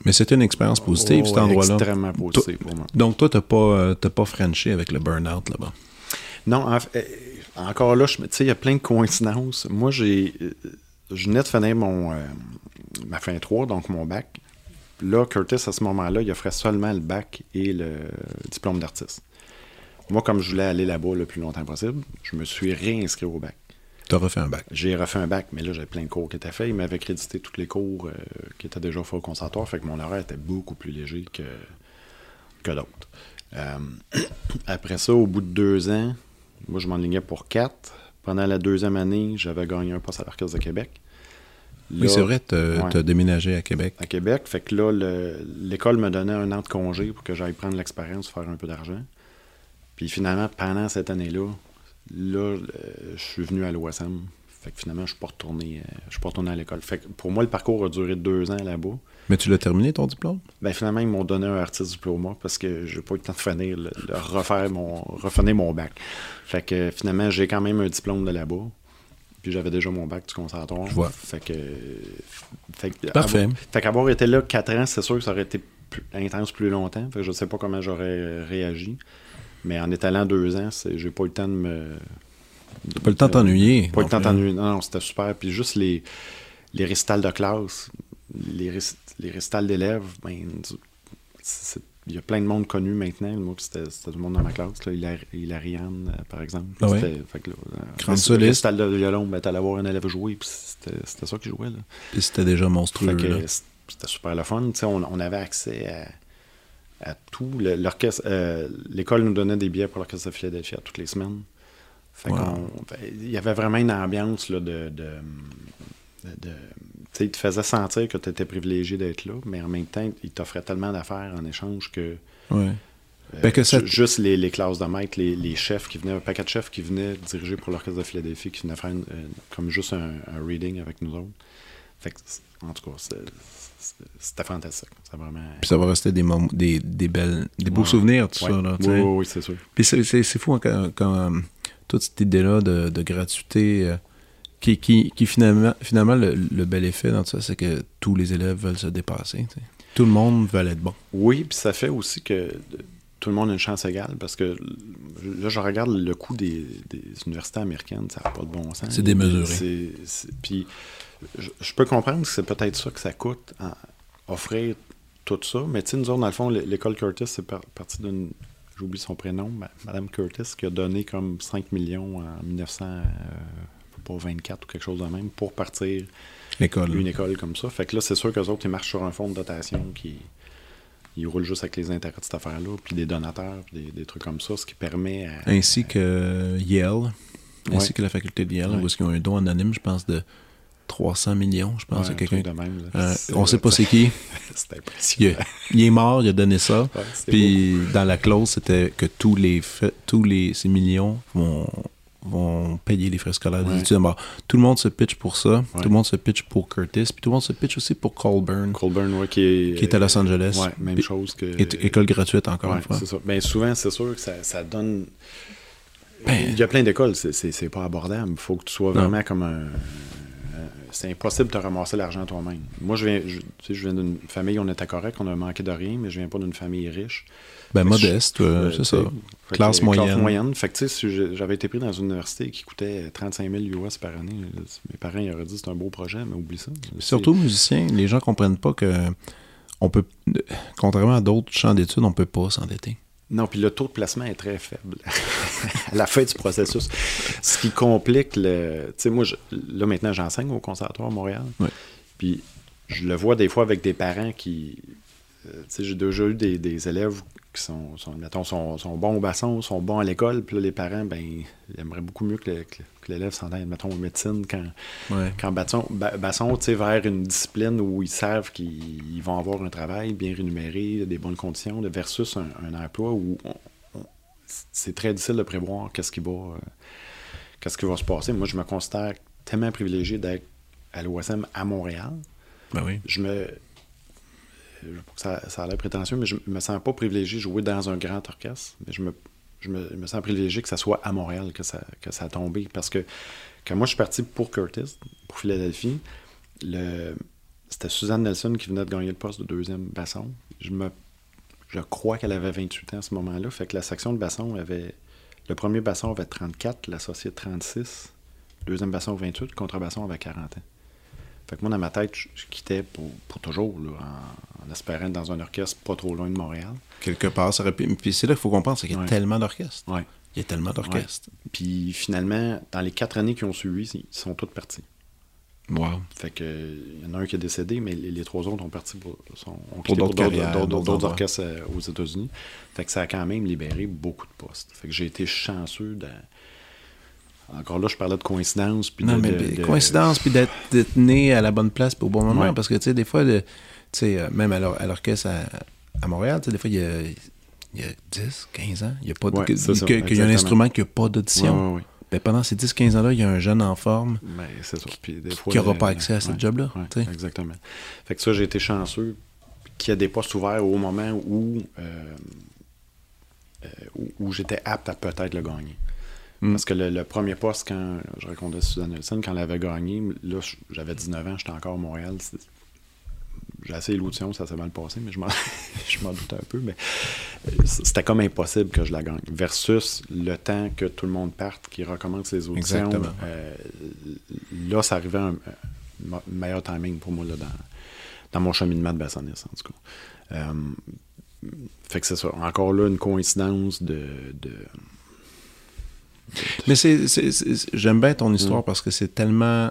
Mais c'était une expérience positive, Oh, cet endroit-là. Extrêmement positif pour moi. Donc, toi, t'as pas, euh, t'as pas Frenché avec le burn-out là-bas? Non, en euh, encore là, tu il y a plein de coïncidences. Moi, j'ai. euh, Je venais de finir mon, euh, ma fin 3, donc mon bac. Là, Curtis, à ce moment-là, il offrait seulement le bac et le diplôme d'artiste. Moi, comme je voulais aller là-bas le plus longtemps possible, je me suis réinscrit au bac. T'as refait un bac. J'ai refait un bac, mais là, j'avais plein de cours qui étaient faits. Il m'avait crédité tous les cours euh, qui étaient déjà faits au conservatoire, fait que mon horaire était beaucoup plus léger que, que d'autres. Euh, <clears throat> après ça, au bout de deux ans, moi, je m'enlignais pour quatre. Pendant la deuxième année, j'avais gagné un poste à l'Orchestre de Québec. Oui, c'est vrai, ouais. t'as déménagé à Québec. à Québec. Fait que là, le- l'école me donnait un an de congé pour que j'aille prendre l'expérience, faire un peu d'argent. Puis finalement, pendant cette année-là, là, euh, je suis venu à l'OSM. Fait que finalement, je suis pas retourné, euh, je suis pas retourné à l'école. Fait que pour moi, le parcours a duré deux ans là-bas. Mais tu l'as terminé, ton diplôme? Ben finalement, ils m'ont donné un artiste diplôme parce que j'ai pas eu le temps de finir, le, le refaire mon, mon bac. Fait que finalement, j'ai quand même un diplôme de là-bas. Puis j'avais déjà mon bac du conservatoire. Je vois. Fait que. Fait que Parfait. avoir- fait qu'avoir été là quatre ans, c'est sûr que ça aurait été plus intense plus longtemps. Fait que je sais pas comment j'aurais réagi. Mais en étalant deux ans, j'ai pas eu le temps de me. T'as pas le temps de t'ennuyer. Pas le temps d'ennuyer. Non, non, c'était super. Puis juste les, les récitals de classe, les, les récitals d'élèves, ben, il y a plein de monde connu maintenant. Moi, c'était c'était tout le monde dans ma classe. Là. Hilar- Hilariane, euh, par exemple. Ah ouais? C'était- fait que là, euh, soliste. récital de violon, ben, t'allais voir un élève jouer, puis c'était ça qu'il jouait. Là. Puis c'était déjà monstrueux. C'était super le fun. On, on avait accès à, à tout. L'orchestre, euh, L'école nous donnait des billets pour l'orchestre de Philadelphie à toutes les semaines. Fait Wow. qu'on- fait- il y avait vraiment une ambiance là, de. Sais, il te faisait sentir que tu étais privilégié d'être là, mais en même temps, il t'offrait tellement d'affaires en échange que. Ouais. euh, Ben que ça- ju- Juste les, les classes de maître, les, les chefs qui venaient, un paquet de chefs qui venaient diriger pour l'orchestre de Philadelphie, qui venaient faire une- comme juste un, un reading avec nous autres. Fait que, en tout cas, c'était fantastique. Vraiment. Puis ça va rester des, des, des belles, des beaux souvenirs, tout Ouais. ça. Là, oui, oui, oui, c'est sûr. Puis c'est, fou hein, quand, quand, euh, toute cette idée-là de, de gratuité, euh, qui, qui, qui finalement, finalement le, le bel effet dans tout ça, c'est que tous les élèves veulent se dépasser. Tout le monde veut être bon. Oui, puis ça fait aussi que tout le monde a une chance égale parce que là, je regarde le coût des, des universités américaines, ça n'a pas de bon sens. C'est démesuré. Puis je, je peux comprendre que c'est peut-être ça que ça coûte, en- offrir tout ça, mais tu sais, nous autres, dans le fond, l'é- l'école Curtis, c'est par- parti d'une. J'oublie son prénom, ma- Madame Curtis, qui a donné comme 5 millions en 1924 ou quelque chose de même pour partir L'école. une école comme ça. Fait que là, c'est sûr qu'eux autres, ils marchent sur un fonds de dotation qui, il roule juste avec les intérêts de cette affaire-là, puis des donateurs, puis des, des trucs comme ça, ce qui permet à... Ainsi que Yale, ainsi Ouais. que la faculté de Yale, Ouais. où ils ont un don anonyme, je pense, de 300 millions, je pense, Ouais, à un quelqu'un. Euh, on sait pas c'est qui. <laughs> C'est impressionnant. est- il est mort, il a donné ça. Puis dans la clause, c'était que tous les tous les ces millions vont vont payer les frais scolaires des Ouais. étudiants. Bon, tout le monde se pitch pour ça. Ouais. Tout le monde se pitch pour Curtis. Puis tout le monde se pitch aussi pour Colburn, Colburn, ouais, qui est... qui est à Los Angeles. Même Puis- chose que... école gratuite encore une fois. c'est ça. Ben, souvent, c'est sûr que ça, ça donne... Ben- Il y a plein d'écoles, c'est- pas abordable. Il faut que tu sois Non. vraiment comme un... un- C'est impossible de te ramasser l'argent toi-même. Moi, je viens, je, tu sais, je viens d'une famille, on était correct, on a manqué de rien, mais je viens pas d'une famille riche. Ben modeste, euh, euh, c'est ça. fait Classe que, moyenne. Classe moyenne. Fait que, tu sais, si j'avais été pris dans une université qui coûtait 35 000 US par année, mes parents ils auraient dit c'est un beau projet, mais oublie ça. Surtout musiciens, les gens comprennent pas que on peut, contrairement à d'autres champs d'études, on peut pas s'endetter. Non, puis le taux de placement est très faible <laughs> à la fin du processus. Ce qui complique le. Tu sais, moi, je- là, maintenant, j'enseigne au Conservatoire à Montréal. Ouais. Puis je le vois des fois avec des parents qui. euh, tu sais, j'ai déjà eu des, des élèves qui sont, sont, mettons, sont, sont bons au basson, sont bons à l'école, puis là, les parents, ben, ils aimeraient beaucoup mieux que, l'élève s'en aille, mettons, en médecine quand, Ouais. quand basson, ba- basson tu sais, vers une discipline où ils savent qu'ils ils vont avoir un travail bien rémunéré, des bonnes conditions, versus un, un emploi où c'est très difficile de prévoir qu'est-ce qui va euh, qu'est-ce qui va se passer. Moi, je me considère tellement privilégié d'être à l'OSM à Montréal. Ben oui. Je me je veux pas que ça, ça a l'air prétentieux, mais je me sens pas privilégié de jouer dans un grand orchestre. Mais je me, je me, je me sens privilégié que ça soit à Montréal que ça, que ça a tombé. Parce que quand moi je suis parti pour Curtis, pour Philadelphie, c'était Suzanne Nelson qui venait de gagner le poste de deuxième basson. Je me je crois qu'elle avait 28 ans à ce moment-là. Fait que la section de basson avait. Le premier basson avait 34, l'associé 36, le deuxième basson 28, le contrebasson avait 40 ans. Fait que moi, dans ma tête, je, je quittais pour, pour toujours, là, en, en espérant être dans un orchestre pas trop loin de Montréal. Quelque part, ça aurait pu- Puis c'est là qu'il faut comprendre, c'est qu'il y a Ouais. tellement d'orchestres. Ouais. Il y a tellement d'orchestres. Puis finalement, dans les quatre années qui ont suivi, ils sont tous partis. Wow. Fait que il y en a un qui est décédé, mais les, les trois autres ont parti pour, sont, ont Pour d'autres orchestres euh, aux États-Unis. Fait que ça a quand même libéré beaucoup de postes. Fait que j'ai été chanceux de... Encore là, je parlais de coïncidence. Puis Non, de, mais de- puis de- coïncidence, puis d'être né à la bonne place au bon moment. Ouais. Parce que, tu sais, des fois, sais, euh, même à l'or- à l'orchestre à, à Montréal, des fois, il y a, il y a 10, 15 ans, il y a pas Ouais, que- c'est ça, que- qu'il y a un instrument qui n'a pas d'audition. ouais, ouais. Ben, pendant ces 10-15 ans-là, il y a un jeune en forme Ben, c'est ça. Puis des fois, qui n'aura pas accès à ce job-là. exactement. Fait que ça, j'ai été chanceux qu'il y a des postes ouverts au moment où, euh, euh, où, où j'étais apte à peut-être le gagner. Mm. Parce que le, le premier poste, quand je racontais Suzanne Nelson, quand elle avait gagné, là, j'avais 19 ans, j'étais encore à Montréal. J'ai essayé l'audition, ça s'est mal passé, mais je m'en, <laughs> je m'en doutais un peu. Mais euh, c'était comme impossible que je la gagne. Versus le temps que tout le monde parte, qui recommence les auditions. Euh, là, ça arrivait à un, un meilleur timing pour moi là, dans, dans mon cheminement de bassoniste, en tout cas. Euh, fait que c'est ça. Encore là, une coïncidence de. de Mais c'est- j'aime bien ton histoire Mm. parce que c'est tellement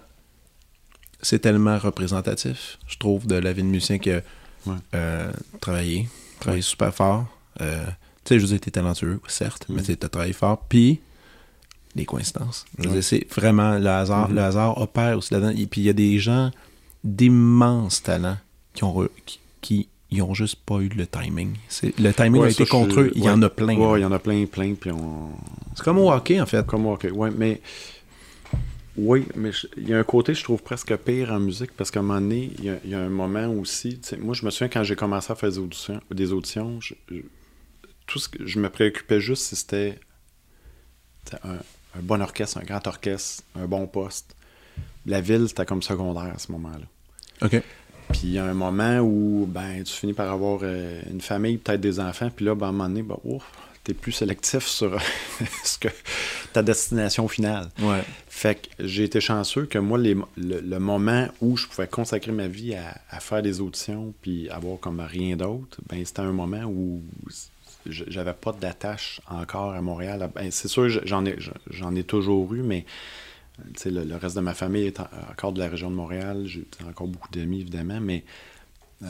c'est tellement représentatif, je trouve, de la vie de musicien qui a Ouais. euh, travaillé, travaillé super fort. Euh, tu sais, je veux dire, t'es talentueux, certes, mais Mm. tu as travaillé fort, puis les coïncidences. Ouais. c'est vraiment le hasard. Le hasard opère aussi là-dedans. Et puis il y a des gens d'immenses talents qui ont, re- qui, qui ils ont juste pas eu le timing. Le timing Ouais, a été contre eux. Il y en a plein. Il y en a plein, plein. Puis on. C'est comme au hockey, en fait. Comme OK. Ouais, mais. Oui, mais il y a un côté, je trouve, presque pire en musique parce qu'à un moment donné, il y a, il y a un moment aussi. Moi, je me souviens quand j'ai commencé à faire des auditions, des auditions je, je- tout ce que je me préoccupais juste si c'était un bon orchestre, un grand orchestre, un bon poste. La ville, c'était comme secondaire à ce moment-là. OK. Puis il y a un moment où ben, tu finis par avoir euh, une famille, peut-être des enfants, puis là, ben, à un moment donné, ben, ouf, t'es plus sélectif sur <laughs> ce que, ta destination finale. Ouais. Fait que j'ai été chanceux que moi, les- le, le moment où je pouvais consacrer ma vie à, à faire des auditions puis avoir comme rien d'autre, ben c'était un moment où j'avais pas d'attache encore à Montréal. Ben, c'est sûr, j'en ai, j'en ai toujours eu, mais le, le reste de ma famille est en- encore de la région de Montréal. J'ai encore beaucoup d'amis, évidemment, mais euh,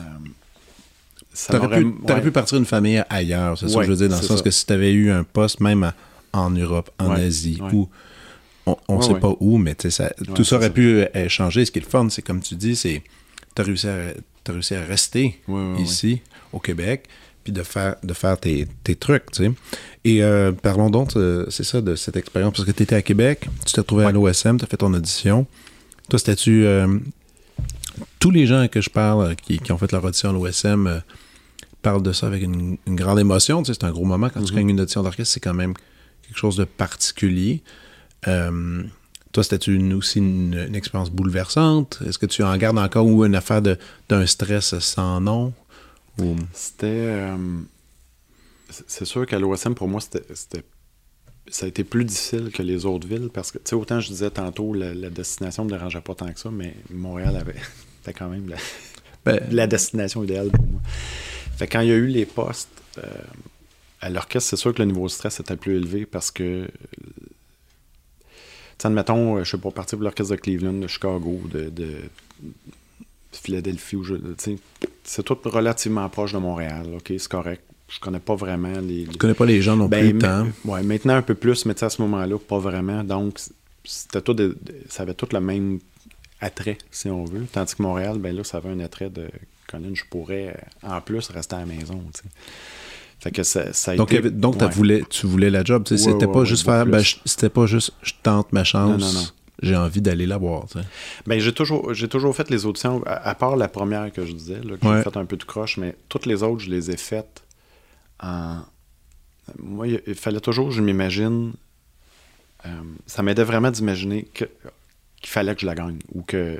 ça T'aurais pu, t'aurais ouais. pu partir une famille ailleurs, c'est ça que je veux dire, dans le sens ça. que si tu avais eu un poste même à- en Europe, en Ouais, Asie, ouais. ou on ne sait pas où, mais ça- tout ça aurait ça. pu euh, changer. Ce qui est le fun, c'est comme tu dis, c'est tu as réussi à, t'as réussi à rester ici, au Québec, puis de faire, de faire tes, tes trucs. Et euh, parlons donc, euh, c'est ça, de cette expérience, parce que tu étais à Québec, tu t'es retrouvé à l'OSM, tu as fait ton audition. Toi, c'était-tu... euh, tous les gens que je parle qui, qui ont fait leur audition à l'OSM euh, parlent de ça avec une, une grande émotion. Tu sais, c'est un gros moment. Quand tu gagnes une audition d'orchestre, c'est quand même quelque chose de particulier. Euh, toi, c'était une, aussi une, une expérience bouleversante? Est-ce que tu en gardes encore ou une affaire d'un stress sans nom? Ou... C'était. euh, c'est- sûr qu'à l'OSM, pour moi, c'était. Ça a été plus difficile que les autres villes parce que, tu sais, autant je disais tantôt, la, la destination me dérangeait pas tant que ça, mais Montréal avait. <laughs> C'était quand même la, Ben, la destination idéale pour moi. Fait que quand il y a eu les postes, euh, à l'orchestre, c'est sûr que le niveau de stress était plus élevé parce que. euh, Tu sais, admettons, euh, je sais pas, partir pour l'orchestre de Cleveland, de Chicago, de, de Philadelphie, c'est tout relativement proche de Montréal, ok, c'est correct. Je connais pas vraiment les. tu connais pas les gens non Ben, plus tant. ouais, maintenant un peu plus, mais à ce moment-là, pas vraiment. Donc, c'était tout de- ça avait tout le même attrait, si on veut. Tandis que Montréal, ben là, ça avait un attrait de Colin, je pourrais euh, en plus rester à la maison. tu sais. Fait que ça, ça a Donc, été. donc ouais. voulais, tu voulais la job. Ouais, c'était ouais, pas juste faire. ben, c'était pas juste je tente ma chance. Non, non, non. J'ai envie d'aller la voir. Ben, j'ai toujours, j'ai toujours fait les auditions, à, à part la première que je disais, là, que j'ai fait un peu de croche, mais toutes les autres, je les ai faites en. Moi, il fallait toujours je m'imagine. euh, ça m'aidait vraiment d'imaginer que- qu'il fallait que je la gagne ou que.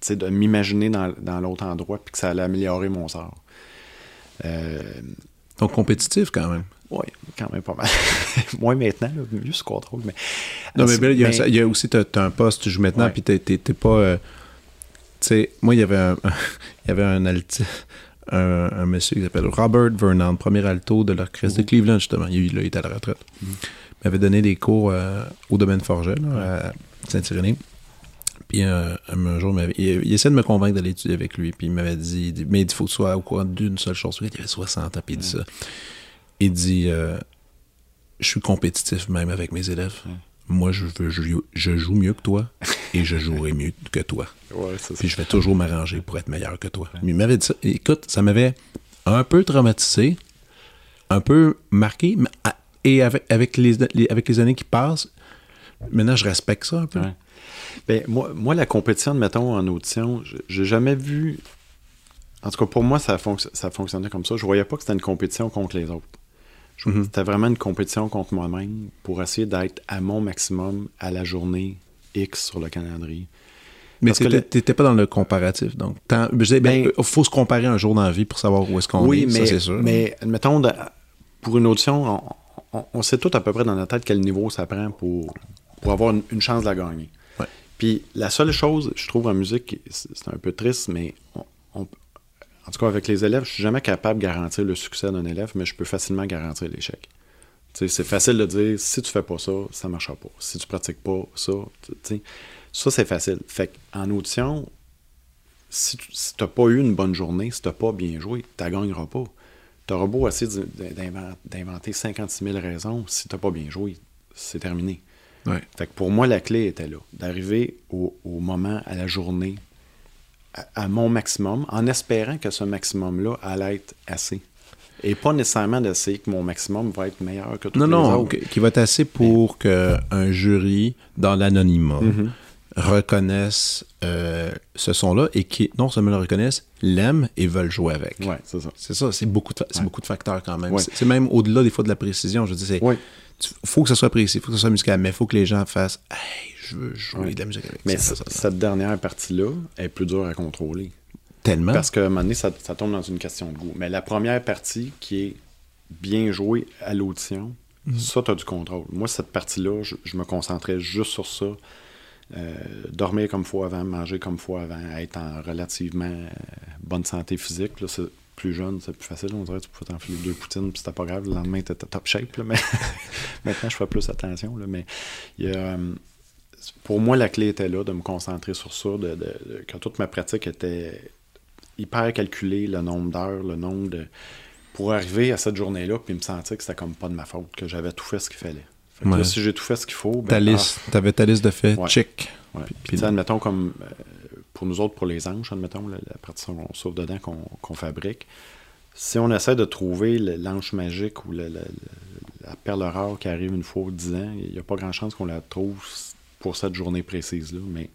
Tu sais, de m'imaginer dans, dans l'autre endroit puis que ça allait améliorer mon sort. Euh, Donc, compétitif quand même. oui, quand même pas mal. <laughs> Moins maintenant, là, mieux ce contrôle, mais. Non, mais, il y a, mais- il y a aussi, tu as, un poste, tu joues maintenant, puis t'es- t'es pas. euh, tu sais, moi, il y avait un, <laughs> il y avait un, alti- un, un monsieur qui s'appelle Robert Vernon, premier alto de l'orchestre de Cleveland, justement. Il, là, il est à la retraite. Il m'avait donné des cours euh, au domaine Forget, là, à Saint-Irénée. Puis euh, un jour, il, il, il essayait de me convaincre d'aller étudier avec lui. Puis il m'avait dit, mais il faut que tu sois au courant d'une seule chose. Il avait 60 ans, puis il dit ça. Il dit, euh, je suis compétitif même avec mes élèves. Moi, je, veux, je, je joue mieux que toi et je jouerai mieux que toi. <laughs> Ouais, c'est ça. Puis je vais toujours m'arranger pour être meilleur que toi. Mais il m'avait dit ça. Écoute, ça m'avait un peu traumatisé, un peu marqué. mais à- Et avec, avec, les, les- avec les années qui passent, maintenant, je respecte ça un peu. Ouais. Ben, moi, moi, la compétition, mettons, en audition, je- j'ai jamais vu. En tout cas, pour moi, ça, fonc- ça fonctionnait comme ça. Je voyais pas que c'était une compétition contre les autres. Mhm. C'était vraiment une compétition contre moi-même pour essayer d'être à mon maximum à la journée X sur le calendrier. Mais le- t'étais pas dans le comparatif. Donc, je ben, Ben- faut se comparer un jour dans la vie pour savoir où est-ce qu'on oui, est. mais, ça, c'est sûr. mais mettons, pour une audition, on, on- on sait tout à peu près dans notre tête quel niveau ça prend pour, pour avoir une, une chance de la gagner. Puis la seule chose, je trouve en musique, c'est un peu triste, mais on- en tout cas avec les élèves, je suis jamais capable de garantir le succès d'un élève, mais je peux facilement garantir l'échec. C'est facile de dire, si tu fais pas ça, ça marchera pas. Si tu pratiques pas ça, ça c'est facile. Fait en audition, si tu n'as pas eu une bonne journée, si tu n'as pas bien joué, tu ne gagneras pas. Tu auras beau essayer d'inventer 56 000 raisons, si tu n'as pas bien joué, c'est terminé. Ouais. Fait que pour moi, la clé était là, d'arriver au, au moment, à la journée, à, à mon maximum, en espérant que ce maximum-là allait être assez. Et pas nécessairement d'essayer que mon maximum va être meilleur que tous Non, les non, autres. que- qui va être assez pour qu'un jury, dans l'anonymat, Mhm. reconnaisse euh, ce son-là et qui, non seulement le reconnaissent, l'aiment et veulent jouer avec. Ouais, c'est ça. C'est ça, c'est beaucoup, de fa- c'est Ouais. beaucoup de facteurs quand même. Ouais. C'est c'est même au-delà des fois de la précision. Je veux dire, c'est, faut que ce soit précis, faut que ce soit musical, mais il faut que les gens fassent Hey, je veux jouer Ouais. de la musique avec Mais ça, ça, ça. cette dernière partie-là est plus dure à contrôler. Tellement. Parce qu'à un moment donné, ça, ça tombe dans une question de goût. Mais la première partie qui est bien jouée à l'audition, ça, tu as du contrôle. Moi, cette partie-là, je, je me concentrais juste sur ça. Euh, dormir comme faut avant, manger comme faut avant, être en relativement euh, bonne santé physique. Là, c'est plus jeune, c'est plus facile. On dirait que tu pouvais t'enfiler deux poutines, puis c'était pas grave. Le lendemain, t'étais top shape. là, mais <laughs> maintenant, je fais plus attention. là, mais il y a, euh, pour moi, la clé était là, de me concentrer sur ça, de, de- de- que toute ma pratique était hyper calculé le nombre d'heures, le nombre de. pour arriver à cette journée-là, puis me sentir que c'était comme pas de ma faute, que j'avais tout fait ce qu'il fallait. Fait que Ouais. là, si j'ai tout fait ce qu'il faut. ben, Ta ah, liste, t'avais ta liste de faits, Ouais. check. Ouais. Puis- Puis, admettons, comme euh, nous autres, pour les anges, admettons, la, la partie qu'on sauve dedans qu'on fabrique, si on essaie de trouver l'ange magique ou la perle rare qui arrive une fois aux 10 ans, il n'y a pas grand chance qu'on la trouve pour cette journée précise-là. Mais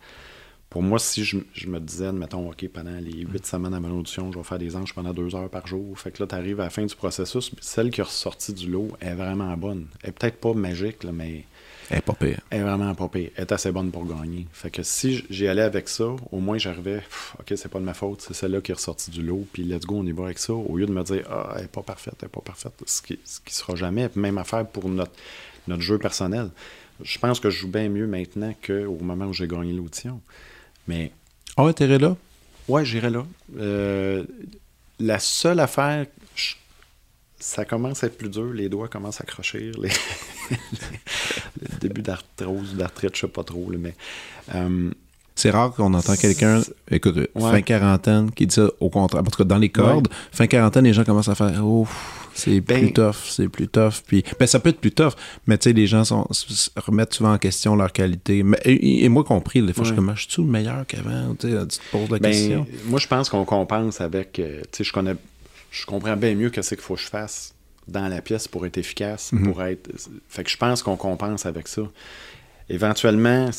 pour moi, si je, me disais, admettons, OK, pendant les 8 semaines à ma audition, je vais faire des anges pendant deux heures par jour. Fait que là, tu arrives à la fin du processus, celle qui est ressortie du lot est vraiment bonne. Elle est peut-être pas magique, mais Eh, pas pire. elle est vraiment pas pire. Elle est assez bonne pour gagner. Fait que si j'y allais avec ça, au moins j'arrivais, ok, c'est pas de ma faute, c'est celle-là qui est ressortie du lot, puis let's go, on y va avec ça, au lieu de me dire, ah, elle est pas parfaite, elle est pas parfaite, ce qui, ce qui sera jamais. Même affaire pour notre, notre jeu personnel. Je pense que je joue bien mieux maintenant qu'au moment où j'ai gagné l'audition. Mais Ah ouais, t'es là? Ouais, j'irai là. Euh, la seule affaire, je- ça commence à être plus dur, les doigts commencent à crocher. Les... <laughs> le début d'arthrose, d'arthrite, je sais pas trop, là, mais. euh, C'est rare qu'on entend quelqu'un, écoute, Ouais. fin quarantaine, qui dit ça au contraire. En tout cas, dans les cordes, fin quarantaine, les gens commencent à faire Oh, c'est Ben- plus tough, c'est plus tough. Puis, ben, ça peut être plus tough, mais tu sais, les gens sont, remettent souvent en question leur qualité. Mais, et, et moi compris, des fois, je suis comme, Ah, je suis-tu le meilleur qu'avant? Tu te poses la ben, question. moi, je pense qu'on compense avec. euh, tu sais, je connais. Je comprends bien mieux que c'est qu'il faut que je fasse dans la pièce pour être efficace, Mhm. pour être. Fait que je pense qu'on compense avec ça. Éventuellement,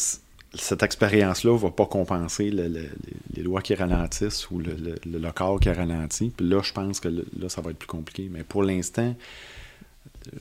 cette expérience-là va pas compenser le- le- les- doigts qui ralentissent ou le, corps qui ralentit. Puis là, je pense que le- là, ça va être plus compliqué. Mais pour l'instant, euh,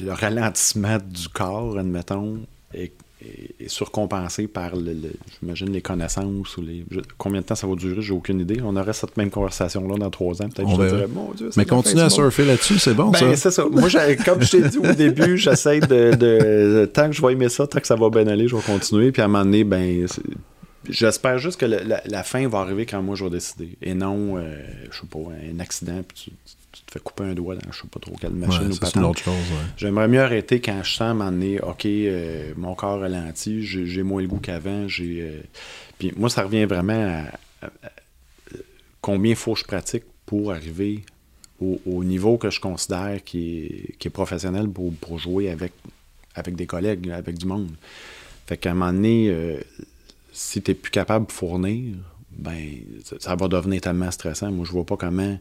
le ralentissement du corps, admettons, est, est- est surcompensé par, le, le- j'imagine, les connaissances ou les. je- combien de temps ça va durer, j'ai aucune idée. On aurait cette même conversation-là dans trois ans. Peut-être je te dirais, mon Dieu, Mais continue à surfer là-dessus, c'est bon, Ben, ça. c'est ça. Moi, j'ai- comme je t'ai dit au début, <laughs> j'essaie de, de- Tant que je vais aimer ça, tant que ça va bien aller, je vais continuer. Puis à un moment donné, ben. J'espère juste que le- la, la fin va arriver quand moi je vais décider. Et non, euh, je sais pas, un accident, puis tu, tu te fais couper un doigt dans je sais pas trop quelle Ouais, machine ou ça, c'est une patente. autre chose. ouais. J'aimerais mieux arrêter quand je sens à un moment donné, OK, euh, mon corps ralentit, j'ai j'ai moins le goût qu'avant. j'ai euh, Puis moi, ça revient vraiment à, à- à- combien il faut que je pratique pour arriver au, au niveau que je considère qui est, qui est professionnel pour, pour jouer avec, avec des collègues, avec du monde. Fait qu'à un moment donné, euh, si tu n'es plus capable de fournir, ben ça, ça va devenir tellement stressant. Moi, je vois pas comment,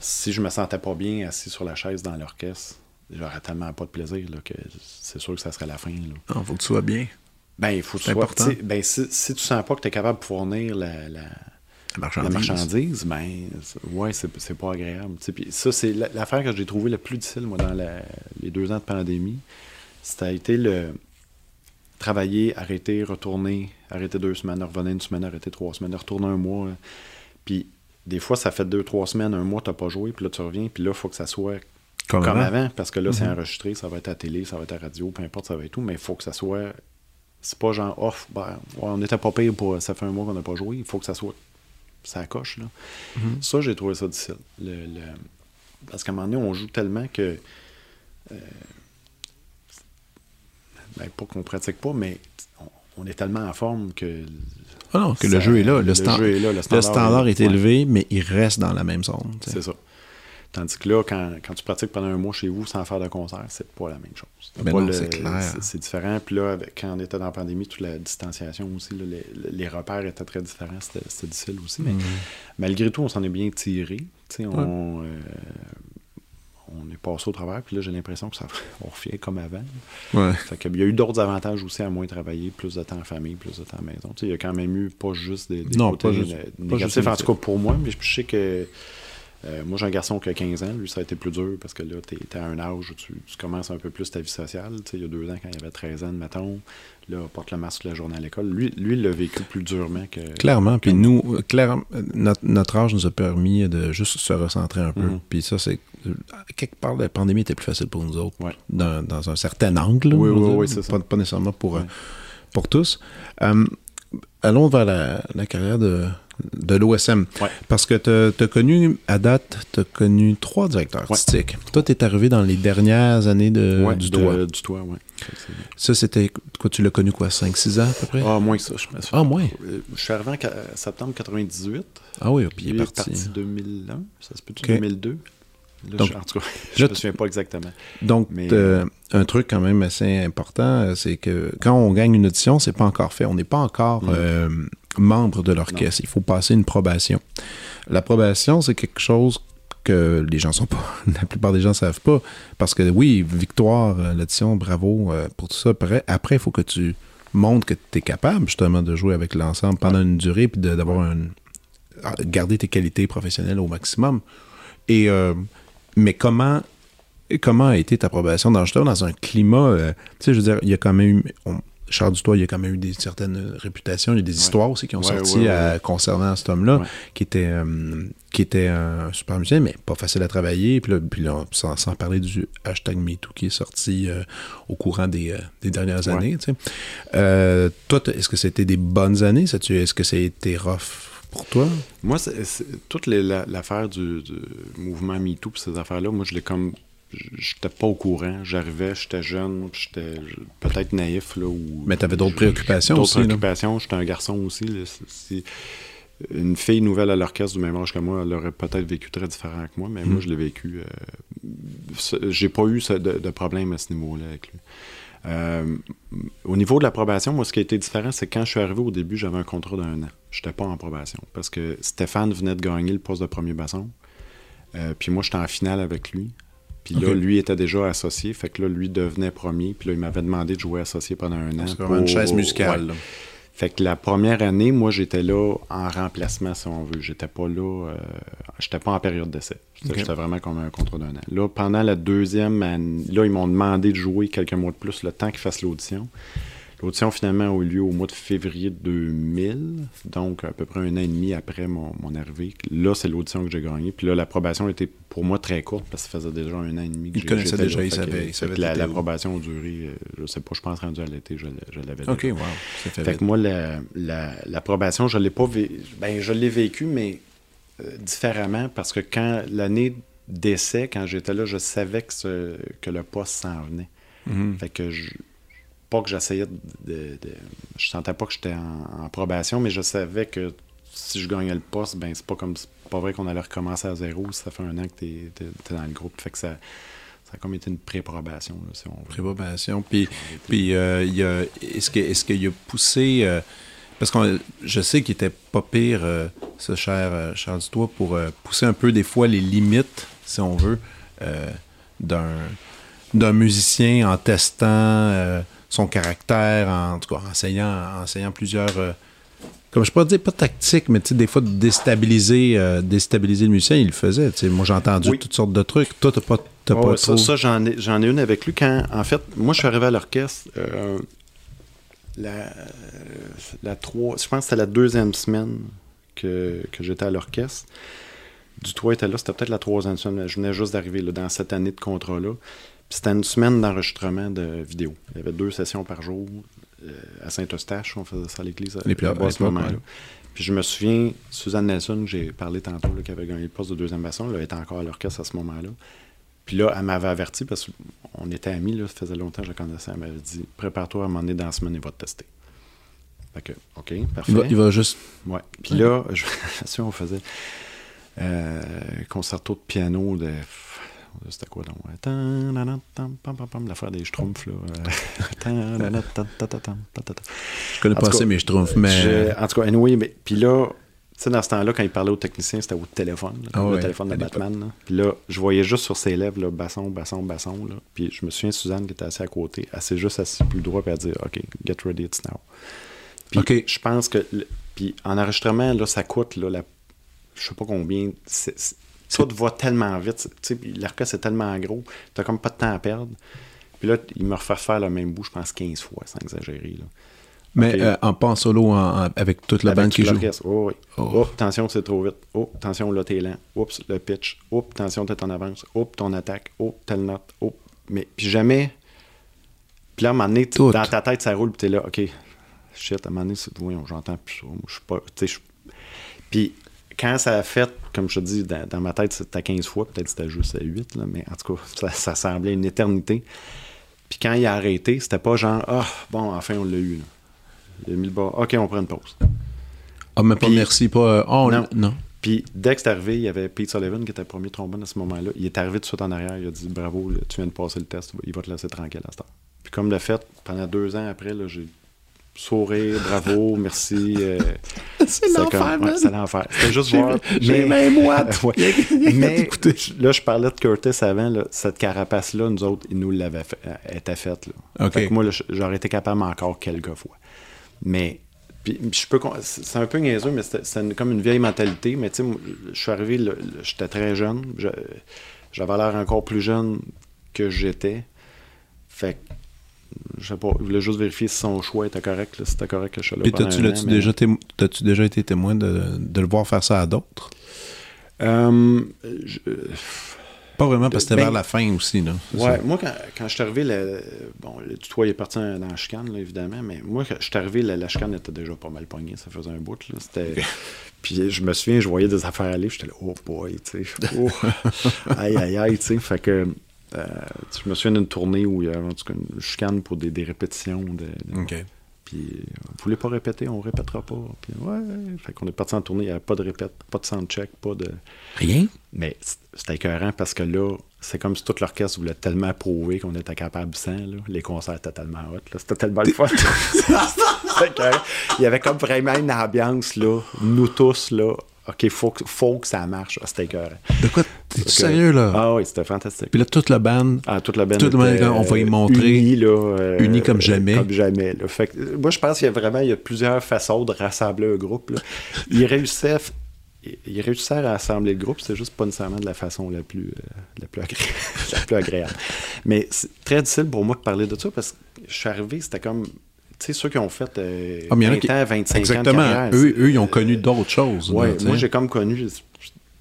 si je me sentais pas bien assis sur la chaise dans l'orchestre, j'aurais tellement pas de plaisir là, que c'est sûr que ça serait la fin. Ah, faut que tu sois bien. Ben, il faut que tu C'est sois. Ben, si, si tu sens pas que tu es capable de fournir la, la, La la marchandise. marchandise, ben, ouais, c'est pas agréable. Puis ça, c'est la- l'affaire que j'ai trouvée la plus difficile, moi, dans la- les deux ans de pandémie. Été le travailler, arrêter, retourner, arrêter deux semaines, revenir une semaine, arrêter trois semaines, retourner un mois. Puis des fois, ça fait deux, trois semaines, un mois, t'as pas joué, puis là, tu reviens, puis là, il faut que ça soit Comme, comme avant. avant, parce que là, c'est Mhm. enregistré, ça va être à télé, ça va être à radio, peu importe, ça va être tout, mais il faut que ça soit. C'est pas genre off, ben, on était pas pire pour. Ça fait un mois qu'on n'a pas joué, il faut que ça soit. Ça coche, là. Mhm. Ça, j'ai trouvé ça difficile. Le, le- Parce qu'à un moment donné, on joue tellement que. euh, Ben, pas qu'on pratique pas, mais on, on est tellement en forme que. Ah non, que le jeu est là. Le, le stand- jeu est là, le le standard standard, est élevé, mais il reste dans la même zone. C'est ça. Tandis que là, quand, quand tu pratiques pendant un mois chez vous sans faire de concert, c'est pas la même chose. Le- c'est clair. c'est- C'est différent. Puis là, avec- quand on était dans la pandémie, toute la distanciation aussi, là, les, les repères étaient très différents. C'était difficile aussi. Mais Mhm. malgré tout, on s'en est bien tiré. On, euh, on est passé au travers. Puis là, j'ai l'impression que ça <laughs> on revient comme avant. Ouais. Fait qu'il y a eu d'autres avantages aussi à moins travailler, plus de temps en famille, plus de temps à la maison. Tu sais, il y a quand même eu pas juste des, des Non, côtés juste- négatifs, en tout cas pour moi, mais je sais que euh, moi j'ai un garçon qui a 15 ans, lui ça a été plus dur parce que là, tu à un âge où tu, tu commences un peu plus ta vie sociale. Tu sais, il y a deux ans, quand il avait 13 ans, mettons, là, porte le masque la journée à l'école. Lui, lui, il l'a vécu plus durement que. Clairement. Puis nous, clairement, notre, notre âge nous a permis de juste se recentrer un peu. Mhm. Puis ça, c'est. Euh, Quelque part, la pandémie était plus facile pour nous autres. Ouais. Dans, dans un certain angle. Oui, oui, oui, c'est ça. Pas, pas nécessairement pour, euh, Ouais. pour tous. Euh, allons vers la, la carrière de, de l'OSM. Ouais. Parce que tu as connu, à date, tu as connu trois directeurs Ouais. artistiques. Toi, tu es arrivé dans les dernières années de, Ouais, du de- toit. Du toit. Ça, c'était quoi, tu l'as connu quoi, 5-6 ans à peu près? Ah, moins que ça, je pense. Ah, moins. Je suis arrivé en septembre 98. Ah oui, puis il est parti. 2001, ça se peut-tu, Ok. 2002? Là, Donc, je- en tout cas, <laughs> je là, me souviens pas exactement. Donc, Mais, euh, un truc quand même assez important, euh, c'est que quand on gagne une audition, c'est pas encore fait. On n'est pas encore euh, membre de l'orchestre. Il faut passer une probation. L'approbation, c'est quelque chose que les gens sont pas, <laughs> la plupart des gens savent pas. Parce que oui, victoire, l'audition, bravo pour tout ça. Après, après, il faut que tu montres que tu es capable justement de jouer avec l'ensemble pendant une durée puis d'avoir un à garder tes qualités professionnelles au maximum. Et euh, mais comment comment a été ta probation dans dans un climat euh, tu sais je veux dire il y a quand même eu on- Charles Dutoit, il y a quand même eu des certaines réputations, il y a des histoires aussi qui ont Ouais, sorti ouais, à- concernant cet homme-là, qui était euh, qui était un super musicien, mais pas facile à travailler. Puis là, puis là, sans, sans parler du hashtag MeToo qui est sorti euh, au courant des, des dernières années. tu sais. Toi, est-ce que c'était des bonnes années? Ça, tu- Est-ce que ça a été rough? Pour toi? Moi, c'est, c'est- toute les- la- l'affaire du, du mouvement MeToo pis ces affaires-là, moi, je l'ai comme. J'étais pas au courant. J'arrivais, j'étais jeune, j'étais peut-être naïf. Là, ou, Mais t'avais d'autres préoccupations d'autres aussi, là. préoccupations. J'étais un garçon aussi. là. C'est- c'est- une fille nouvelle à l'orchestre du même âge que moi, elle aurait peut-être vécu très différent que moi, mais moi, je l'ai vécu. euh, J'ai pas eu de problème à ce niveau-là avec lui. Euh, au niveau de la probation, moi, ce qui a été différent, c'est quand je suis arrivé au début, j'avais un contrat d'un an. Je n'étais pas en probation parce que Stéphane venait de gagner le poste de premier basson. Euh, puis moi, j'étais en finale avec lui. Puis là, lui était déjà associé. Fait que là, lui devenait premier. Puis là, il m'avait demandé de jouer associé pendant un an. C'est vraiment une pour- chaise musicale. Ouais. Fait que la première année, moi, j'étais là en remplacement, si on veut. J'étais pas là. euh, j'étais pas en période d'essai. J'étais vraiment comme un contrat d'un an. Là, pendant la deuxième année, là, ils m'ont demandé de jouer quelques mois de plus le temps qu'ils fassent l'audition. L'audition, finalement, a eu lieu au mois de février 2000, donc à peu près un an et demi après mon, mon arrivée. Là, c'est l'audition que j'ai gagnée. Puis là, l'approbation était pour moi très courte parce que ça faisait déjà un an et demi que Il j'ai- connaissait j'étais déjà, là. il Fait que- savait- il fait savait que la- t'étais où. L'approbation a duré, euh, je sais pas, je pense rendu à l'été, je, je l'avais OK, déjà. wow. Ça fait Fait que moi, la- la- l'approbation, je l'ai pas vé- ben, je l'ai vécu, mais euh, différemment, parce que quand l'année d'essai, quand j'étais là, je savais que, ce- que le poste s'en venait. Mhm. Fait que je, pas que j'essayais de, de- Je sentais pas que j'étais en, en probation, mais je savais que si je gagnais le poste, ben c'est pas comme c'est pas vrai qu'on allait recommencer à zéro ça fait un an que t'es es, dans le groupe. Fait que ça, ça a comme été une pré-probation, là, si on veut. Préprobation. Puis, puis euh, il y a- est-ce que- est-ce qu'il a poussé. euh, parce que je sais qu'il était pas pire, euh, ce cher euh, Charles Dutoit, pour pousser un peu des fois les limites, si on veut, euh, d'un, d'un musicien en testant son caractère, en, tout cas en enseignant, en enseignant plusieurs. euh, comme je peux pas dire, pas tactique, mais des fois de déstabiliser, euh, déstabiliser le musicien, il le faisait. Moi, j'ai entendu Oui. toutes sortes de trucs. Toi, t'as pas, t'as Ouais, pas trop... Ça, j'en ai, j'en ai une avec lui quand, en fait, moi, je suis arrivé à l'orchestre. euh, la, la trois, je pense que c'était la deuxième semaine que, que j'étais à l'orchestre. Du toit était là, c'était peut-être la troisième semaine. Je venais juste d'arriver là, dans cette année de contrat-là. Puis c'était une semaine d'enregistrement de vidéo. Il y avait deux sessions par jour euh, à Saint-Eustache. On faisait ça à l'église à à ce moment-là. ouais. Puis je me souviens, Suzanne Nelson, j'ai parlé tantôt, là, qui avait gagné le poste de deuxième basson, là, elle était encore à l'orchestre à ce moment-là. Puis là, elle m'avait averti parce qu'on était amis, là, ça faisait longtemps que je la connaissais. Elle m'avait dit Prépare-toi à un moment donné dans la semaine, il va te tester. Fait que, OK, parfait. il, va, il va juste Ouais. Puis là, je <laughs> si on faisait euh, concerto de piano de. C'était quoi donc? L'affaire des schtroumpfs, là. Euh, <laughs> Je connais pas assez, je trouve. Mais... En tout cas, anyway, mais, puis là, tu sais, dans ce temps-là, quand il parlait au technicien, c'était au téléphone, là, Ah le téléphone de. Batman. là. Puis là, je voyais juste sur ses lèvres, là, basson, basson, basson. Là. Puis je me souviens, Suzanne qui était assise à côté, elle s'est juste assise plus droit, puis elle dit OK, get ready, it's now. Puis je pense que. Puis en enregistrement, là, ça coûte, là, la, je sais pas combien. Tout va tellement vite. Tu sais, puis l'orchestre est tellement gros, t'as comme pas de temps à perdre. Puis là, il me refait faire le même bout, je pense, 15 fois, sans exagérer. Là. Mais euh, en pas en solo, en- en- avec toute la Avec bande qui joue. Oh, oui. Oh. Oh, attention, c'est trop vite. Oh, attention, là, t'es lent. Oups, le pitch. Oups, attention, t'es en avance. Oups, ton attaque. Oh, telle note. Oh. Mais, puis jamais. Puis là, à un moment donné, dans ta tête, ça roule, puis t'es là, OK. Shit, à un moment donné, c'est. Voyons, j'entends plus ça. Moi, je suis pas. Puis quand ça a fait, comme je te dis, dans, ma tête, c'était 15 fois, peut-être c'était juste à 8, là, mais en tout cas, ça, ça, semblait une éternité. Puis quand il a arrêté, c'était pas genre, ah, bon, enfin, on l'a eu. Là. Il a mis le bas, OK, on prend une pause. Ah, mais pas merci, pas. oh, non. non. Puis dès que c'est arrivé, il y avait Pete Sullivan qui était le premier trombone à ce moment-là. Il est arrivé tout de suite en arrière. Il a dit Bravo, tu viens de passer le test, il va te laisser tranquille à ce temps. Puis comme le fait, pendant deux ans après, j'ai sourire, bravo, merci. Euh, <laughs> c'est l'enfer, ouais, C'est l'enfer. C'était juste voir. J'ai même moi. <laughs> mais là, je parlais de Curtis avant. Là, cette carapace-là, nous autres, ils nous l'avaient fait, euh, était faite. Là. Fait que moi, j'aurais été capable encore quelques fois. Mais je peux c'est un peu niaiseux, mais c'est comme une vieille mentalité. Mais tu sais, je suis arrivé, j'étais très jeune. J'avais l'air encore plus jeune que j'étais. Fait que je sais pas, il voulait juste vérifier si son choix était correct, si c'était correct que je là. Puis t'as-tu, déjà, -tu déjà été témoin de, de, le voir faire ça à d'autres? Euh, pas vraiment, parce que c'était ben, vers la fin aussi. Là, ouais, moi, quand, quand je suis arrivé, le, bon, le tutoie est parti dans la chicane, là, évidemment, mais moi, quand je suis arrivé, la, la, chicane était déjà pas mal pognée, ça faisait un bout. Là. <laughs> Puis je me souviens, je voyais des affaires aller, j'étais là, oh boy, tu sais, <laughs> oh, aïe, aïe, aïe, tu sais, fait que euh, je me souviens d'une tournée où il y avait en tout cas une chicane pour des, des répétitions. De, Puis, on ne voulait pas répéter, on ne répétera pas. Puis, ouais, fait qu'on est parti en tournée, il n'y avait pas de répète, pas de soundcheck, pas de. Rien? Mais c'était écœurant parce que là, c'est comme si tout l'orchestre voulait tellement prouver qu'on était capable sans. Là. Les concerts étaient tellement hot. C'était tellement le fun. <laughs> il y avait comme vraiment une ambiance, là, nous tous, là, OK, faut, faut que ça marche. Ah, c'était écœurant. De quoi? T'es-tu sérieux, là? Ah oui, c'était fantastique. Puis là, toute la bande. Ah, toute la bande. Toute on va y montrer. Unis, là. Euh, unis comme jamais. Comme jamais. Là. Fait que, moi, je pense qu'il y a vraiment il y a plusieurs façons de rassembler un groupe. Là. Il réussissait il réussissait à rassembler le groupe, c'était juste pas nécessairement de la façon la plus, euh, la, plus <laughs> la plus agréable. Mais c'est très difficile pour moi de parler de ça parce que je suis arrivé, c'était comme sais, ceux qui ont fait euh, ah, 20 ans, 25 Exactement. ans eux, eux, ils ont connu d'autres choses. Ouais, moi, j'ai comme connu...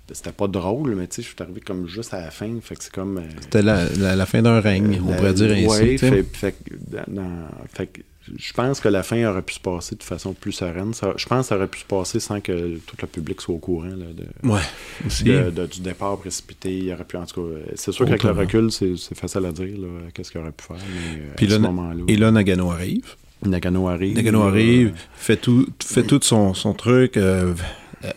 C'était pas drôle, mais tu sais, je suis arrivé comme juste à la fin. Fait que c'est comme... Euh, C'était la, la, fin d'un règne, on pourrait dire ainsi. Oui, fait, fait, fait que je pense que la fin aurait pu se passer de façon plus sereine. je pense que ça aurait pu se passer sans que tout le public soit au courant là, de, ouais, du départ précipité. Il aurait pu, en tout cas, c'est sûr qu'avec le recul, c'est, facile à dire qu'est-ce qu'il aurait pu faire. Mais euh, Puis là, ce moment-là, et là, Nagano arrive. Nagano arrive. Nagano arrive, fait tout, fait tout son, son truc, euh,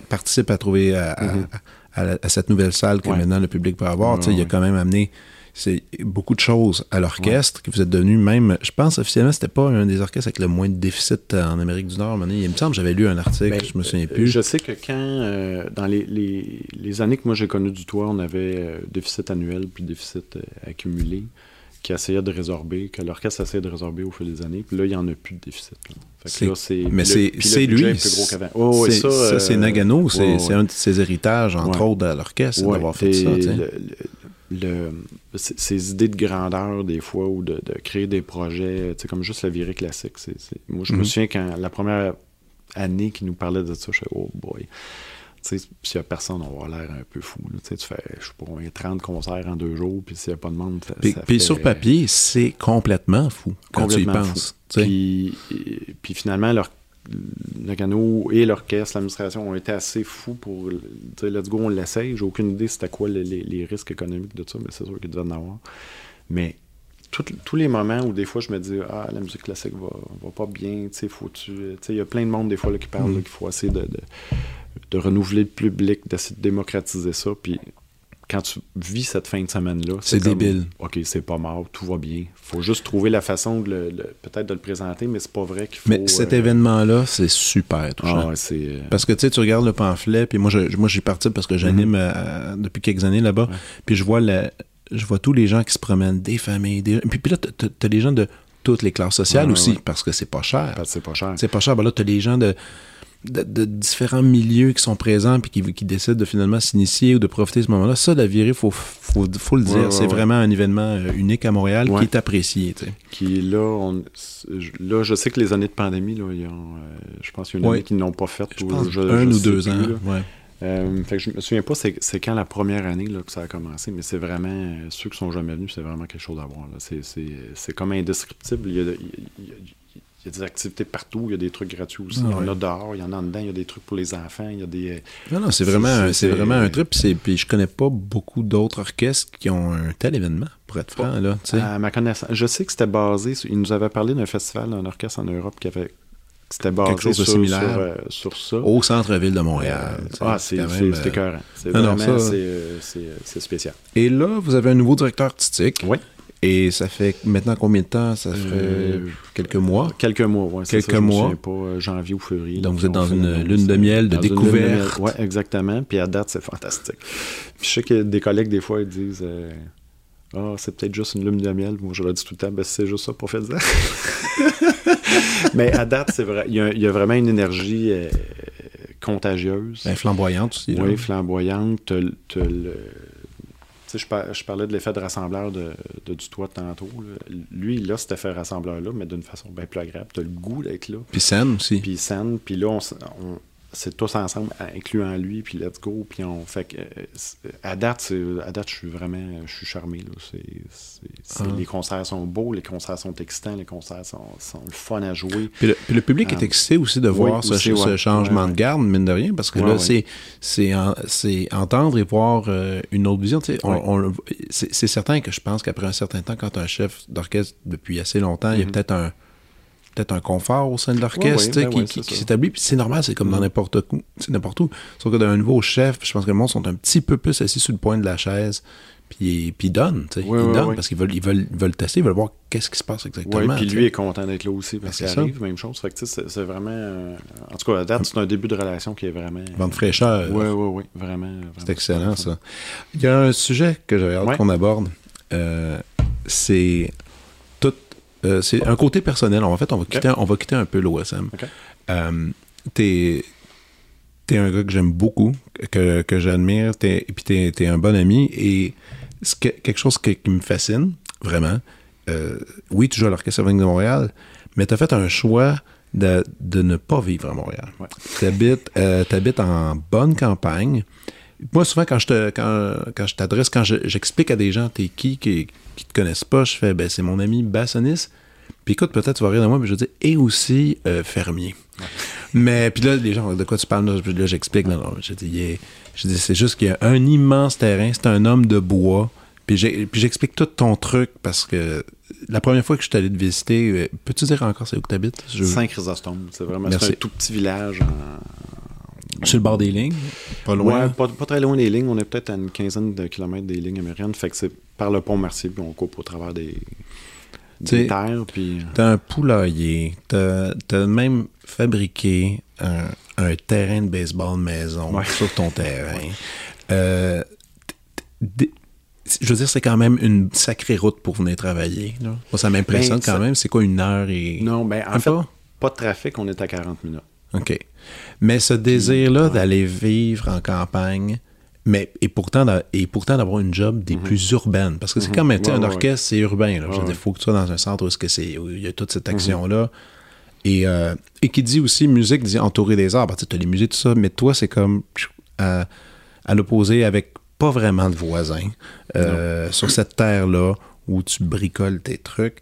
participe à trouver à, mm-hmm. à, cette nouvelle salle que maintenant le public peut avoir. Il a quand même amené c'est beaucoup de choses à l'orchestre que vous êtes devenu même, je pense officiellement, c'était pas un des orchestres avec le moins de déficit en Amérique du Nord. Il me semble j'avais lu un article, ben, je me souviens plus. Je sais que quand, euh, dans les, les, années que moi j'ai connu du toit, on avait euh, déficit annuel puis déficit euh, accumulé qui essayait de résorber, que l'orchestre essayait de résorber au fil des années. Puis là, il n'y en a plus de déficit. mais c'est lui. ça, c'est Nagano. c'est un de ses héritages, entre autres, à l'orchestre, d'avoir fait ça le, ces idées de grandeur des fois ou de, créer des projets, sais, comme juste la virée classique. c'est Moi, je me mhm. souviens quand la première année qu'il nous parlait de ça, je fais oh boy. S'il n'y a personne, on va l'air un peu fou. tu sais, tu fais, je sais pas, 30 concerts en deux jours, puis s'il n'y a pas de monde, ça, puis, sur papier, c'est complètement fou quand tu y penses. Puis, puis finalement, leur Nagano et l'orchestre, l'administration ont été assez fous pour dire let's go, on l'essaye. J'ai aucune idée c'était quoi les, risques économiques de ça, mais c'est sûr qu'il devait en avoir. Mais tous les moments où des fois je me dis ah la musique classique va, va pas bien, tu sais, faut tu. Il y a plein de monde des fois là, qui parlent mm. qu'il faut essayer de, de, renouveler le public, d'essayer de démocratiser ça. Puis quand tu vis cette fin de semaine-là, c'est débile. OK, c'est pas mort, tout va bien. faut juste trouver la façon de le, peut-être de le présenter, mais c'est pas vrai qu'il faut. Mais cet euh, événement-là, c'est super touchant. Ah, euh, parce que tu sais, tu regardes le pamphlet, puis moi, je, moi, j'y parti parce que j'anime mhm. euh, depuis quelques années là-bas, puis je vois je vois tous les gens qui se promènent, des familles, des... Puis, puis là, t'as as des gens de toutes les classes sociales aussi, parce que c'est pas cher. c'est pas cher. C'est pas cher. Ben là, t'as des gens de de, différents milieux qui sont présents puis qui, qui décident de finalement s'initier ou de profiter de ce moment-là. Ça, la virée, faut, faut, faut le dire, c'est vraiment un événement euh, unique à Montréal qui est apprécié. Qui là, on, là, je sais que les années de pandémie, là, euh, je pense qu'il y a une année qui n'ont pas fait. Je pense un ou deux ans. Euh, fait que je me souviens pas c'est quand la première année là, que ça a commencé, mais c'est vraiment ceux qui sont jamais venus, c'est vraiment quelque chose à voir. C'est comme indescriptible. Il y, a, il y a des activités partout, il y a des trucs gratuits aussi. Ah il y en a dehors, il y en a en dedans, il y a des trucs pour les enfants, il y a des. Non, non, c'est vraiment, c'est- vraiment un trip. Puis, je connais pas beaucoup d'autres orchestres qui ont un tel événement, pour être franc, là. À ma connaissance, je sais que c'était basé. sur- il nous avait parlé d'un festival, d'un orchestre en Europe qui avait. C'était basé Quelque chose de sur, similaire. sur, euh, sur ça. Au centre-ville de Montréal. Euh, ah, c'est euh, écœurant. C'est vraiment ça- c'est, euh, c'est, euh, c'est spécial. Et là, vous avez un nouveau directeur artistique. Oui. Et ça fait maintenant combien de temps? Ça Euh, quelques mois. Quelques mois, oui. Quelques ça, je me mois. pas, euh, janvier ou février. Donc, vous êtes on dans fait une lune de euh, miel de découverte. Ouais, exactement. Puis à date, c'est fantastique. Puis je sais que des collègues, des fois, ils disent euh, Ah, c'est peut-être juste une lune de miel. Moi, je leur dis tout le temps Ben, c'est juste ça pour faire ça. <laughs> Mais à date, c'est vrai. Il y, a, il y a vraiment une énergie euh, contagieuse. Ben, flamboyante aussi. Oui, flamboyante. Le- t'as le- Tu sais, je, par- je parlais de l'effet de rassembleur de, de du toit tantôt. là. Lui, il a cet effet rassembleur-là, mais d'une façon bien plus agréable. Tu as le goût d'être là. Puis scène aussi. Puis scène, puis là, on- c'est tous ensemble, incluant lui, puis let's go. Puis on fait que. euh, à date, à date, je suis vraiment. Je suis charmé. Là. C'est- Ah. Les concerts sont beaux, les concerts sont excitants, les concerts sont, sont le fun à jouer. Puis le, puis le public est Ah. excité aussi de voir ce, aussi, ouais. ce changement Ouais, de garde, mine de rien, parce que Ouais, là, c'est c'est en- c'est entendre et voir euh, une autre vision. on- on- c'est certain que je pense qu'après un certain temps, quand un chef d'orchestre depuis assez longtemps, il y a Mhm. peut-être un peut-être un confort au sein de l'orchestre ben qui, s'établit. Puis c'est normal, c'est comme dans Mhm. n'importe où. C'est n'importe où. Sauf que d'un nouveau chef, je pense que le monde sont un petit peu plus assis sur le point de la chaise. Puis, puis ils donnent, ils donnent parce qu'ils veulent, ils veulent, ils veulent tester, ils veulent voir qu'est-ce qui se passe exactement. Puis lui est content d'être là aussi parce Ben, qu'il arrive, même chose. Fait que c'est, vraiment. euh, en tout cas, à date, c'est un début de relation qui est vraiment. Vent de fraîcheur. Oui, oui, oui, vraiment. vraiment C'est excellent, ça. Il y a un sujet que j'avais hâte qu'on aborde. Euh, c'est. Euh, c'est un côté personnel. En fait, on va quitter, on va quitter un peu l'OSM. OK. Euh, t'es, un gars que j'aime beaucoup, que, que j'admire, t'es, et puis t'es, t'es un bon ami. Et que- quelque chose que- qui me fascine, vraiment. euh, oui, tu joues à l'Orchestre de Montréal, mais tu as fait un choix de, de ne pas vivre à Montréal. Ouais. Tu habites, en bonne campagne. Moi, souvent, quand je te, quand, quand je t'adresse, quand je- j'explique à des gens t'es qui, qui, qui te connaissent pas, je fais ben c'est mon ami bassoniste. Puis écoute, peut-être tu vas rire de moi, mais je dis et aussi euh, fermier. Mais puis là, les gens, de quoi tu parles? Là, Là, j'explique. Non, non, je dis, c'est juste qu'il y a un immense terrain, c'est un homme de bois. Puis j'explique tout ton truc parce que la première fois que je suis allé te visiter, euh, peux-tu dire encore c'est où que tu habites? Je... Saint-Chrysostome. C'est vraiment un tout petit village. en- Sur le bord des lignes, pas loin. Ouais, pas, pas très loin des lignes. On est peut-être à une quinzaine de kilomètres des lignes américaines. Fait que c'est par le pont Mercier, puis on coupe au travers des, terres. Puis... T'as un poulailler, t'as as même fabriqué un, un terrain de baseball maison Ouais. <laughs> sur ton terrain. Euh, je veux dire, c'est quand même une sacrée route pour venir travailler. là. Moi, ça m'impressionne Ben, quand ça- même. C'est quoi, une heure et... Non, ben en fait, pas? pas de trafic, on est à 40 minutes. OK. Mais ce désir-là ouais. d'aller vivre en campagne, mais et pourtant, et pourtant d'avoir une job des plus urbaines. Parce que c'est Mhm. comme, tu sais, Ouais, un orchestre, c'est urbain. Là. Il faut que tu sois dans un centre où, est-ce que c'est, où il y a toute Mhm. cette action-là. Et, euh, et qui dit aussi musique, dit entouré des arts. Tu as les musées, tout ça, mais toi, c'est comme à, à l'opposé avec pas vraiment de voisins euh, sur cette terre-là où tu bricoles tes trucs.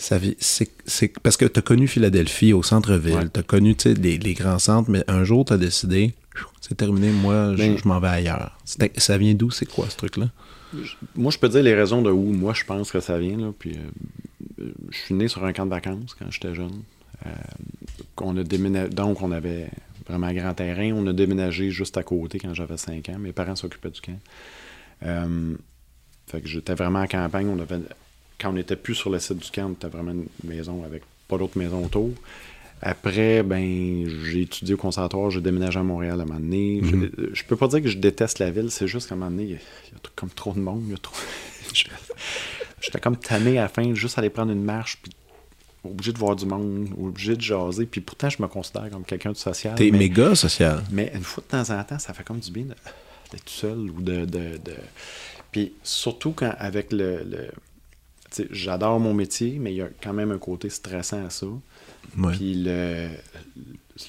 Ça, c'est, c'est parce que tu as connu Philadelphie au centre-ville, Ouais. tu as connu les, les grands centres, mais un jour, tu as décidé, c'est terminé, moi, je- Ben- je m'en vais ailleurs. Ça vient d'où, c'est quoi ce truc-là? Moi, je peux dire les raisons de où moi je pense que ça vient. Là, puis, euh, je suis né sur un camp de vacances quand j'étais jeune. Euh, a donc, on avait vraiment un grand terrain. On a déménagé juste à côté quand j'avais 5 ans. Mes parents s'occupaient du camp. Euh, fait que j'étais vraiment en campagne. On avait, quand on n'était plus sur le site du camp, on était vraiment une maison avec pas d'autres maisons autour. Après, ben, j'ai étudié au conservatoire, j'ai déménagé à Montréal à un moment donné. Mhm. Je, je peux pas dire que je déteste la ville, c'est juste qu'à un moment donné, il y a, il y a tout- comme trop de monde. trop- <laughs> Je- J'étais comme tanné à la fin, juste aller prendre une marche, puis obligé de voir du monde, obligé de jaser. Puis pourtant, je me considère comme quelqu'un de social. T'es méga social. mais une fois de temps en temps, ça fait comme du bien d'être seul ou de, de, de- Puis surtout quand avec le. J'adore mon métier, mais il y a quand même un côté stressant à ça. Ouais. Puis le,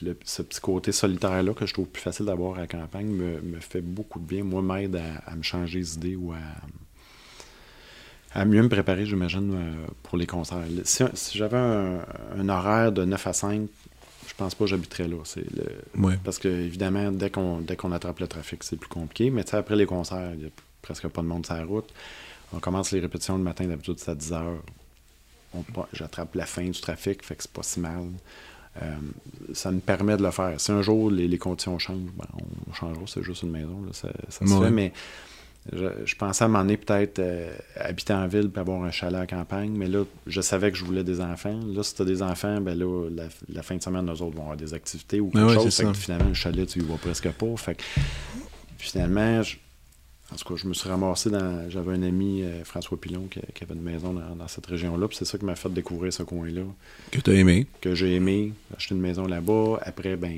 le- ce petit côté solitaire-là que je trouve plus facile d'avoir à la campagne me, me fait beaucoup de bien. Moi, m'aide à, à me changer les idées ou à. à mieux me préparer, j'imagine, euh, pour les concerts. Si, si j'avais un, un horaire de 9 à 5, je pense pas que j'habiterais là. C'est le... Ouais. Parce que, évidemment, dès qu'on dès qu'on attrape le trafic, c'est plus compliqué. Mais tu sais, après les concerts, il n'y a presque pas de monde sur la route. On commence les répétitions le matin, d'habitude, c'est à 10 h. J'attrape la fin du trafic, fait que c'est pas si mal. Euh, ça me permet de le faire. Si un jour les, les conditions changent, ben, on changera, c'est juste une maison, là, ça, ça se Ouais. fait. Mais je, je pensais à m'emmener peut-être euh, habiter en ville puis avoir un chalet à campagne, mais là, je savais que je voulais des enfants. Là, si tu as des enfants, ben là, la, la fin de semaine, nous autres vont avoir des activités ou quelque Ben ouais, chose. Fait que finalement, le chalet, tu y vas presque pas. Fait que finalement, je- en tout cas, je me suis ramassé dans. J'avais un ami, euh, François Pilon, qui, qui avait une maison dans, dans cette région-là. Puis c'est ça qui m'a fait découvrir ce coin-là, Que tu as aimé? que j'ai aimé. J'ai acheté une maison là-bas. Après, ben,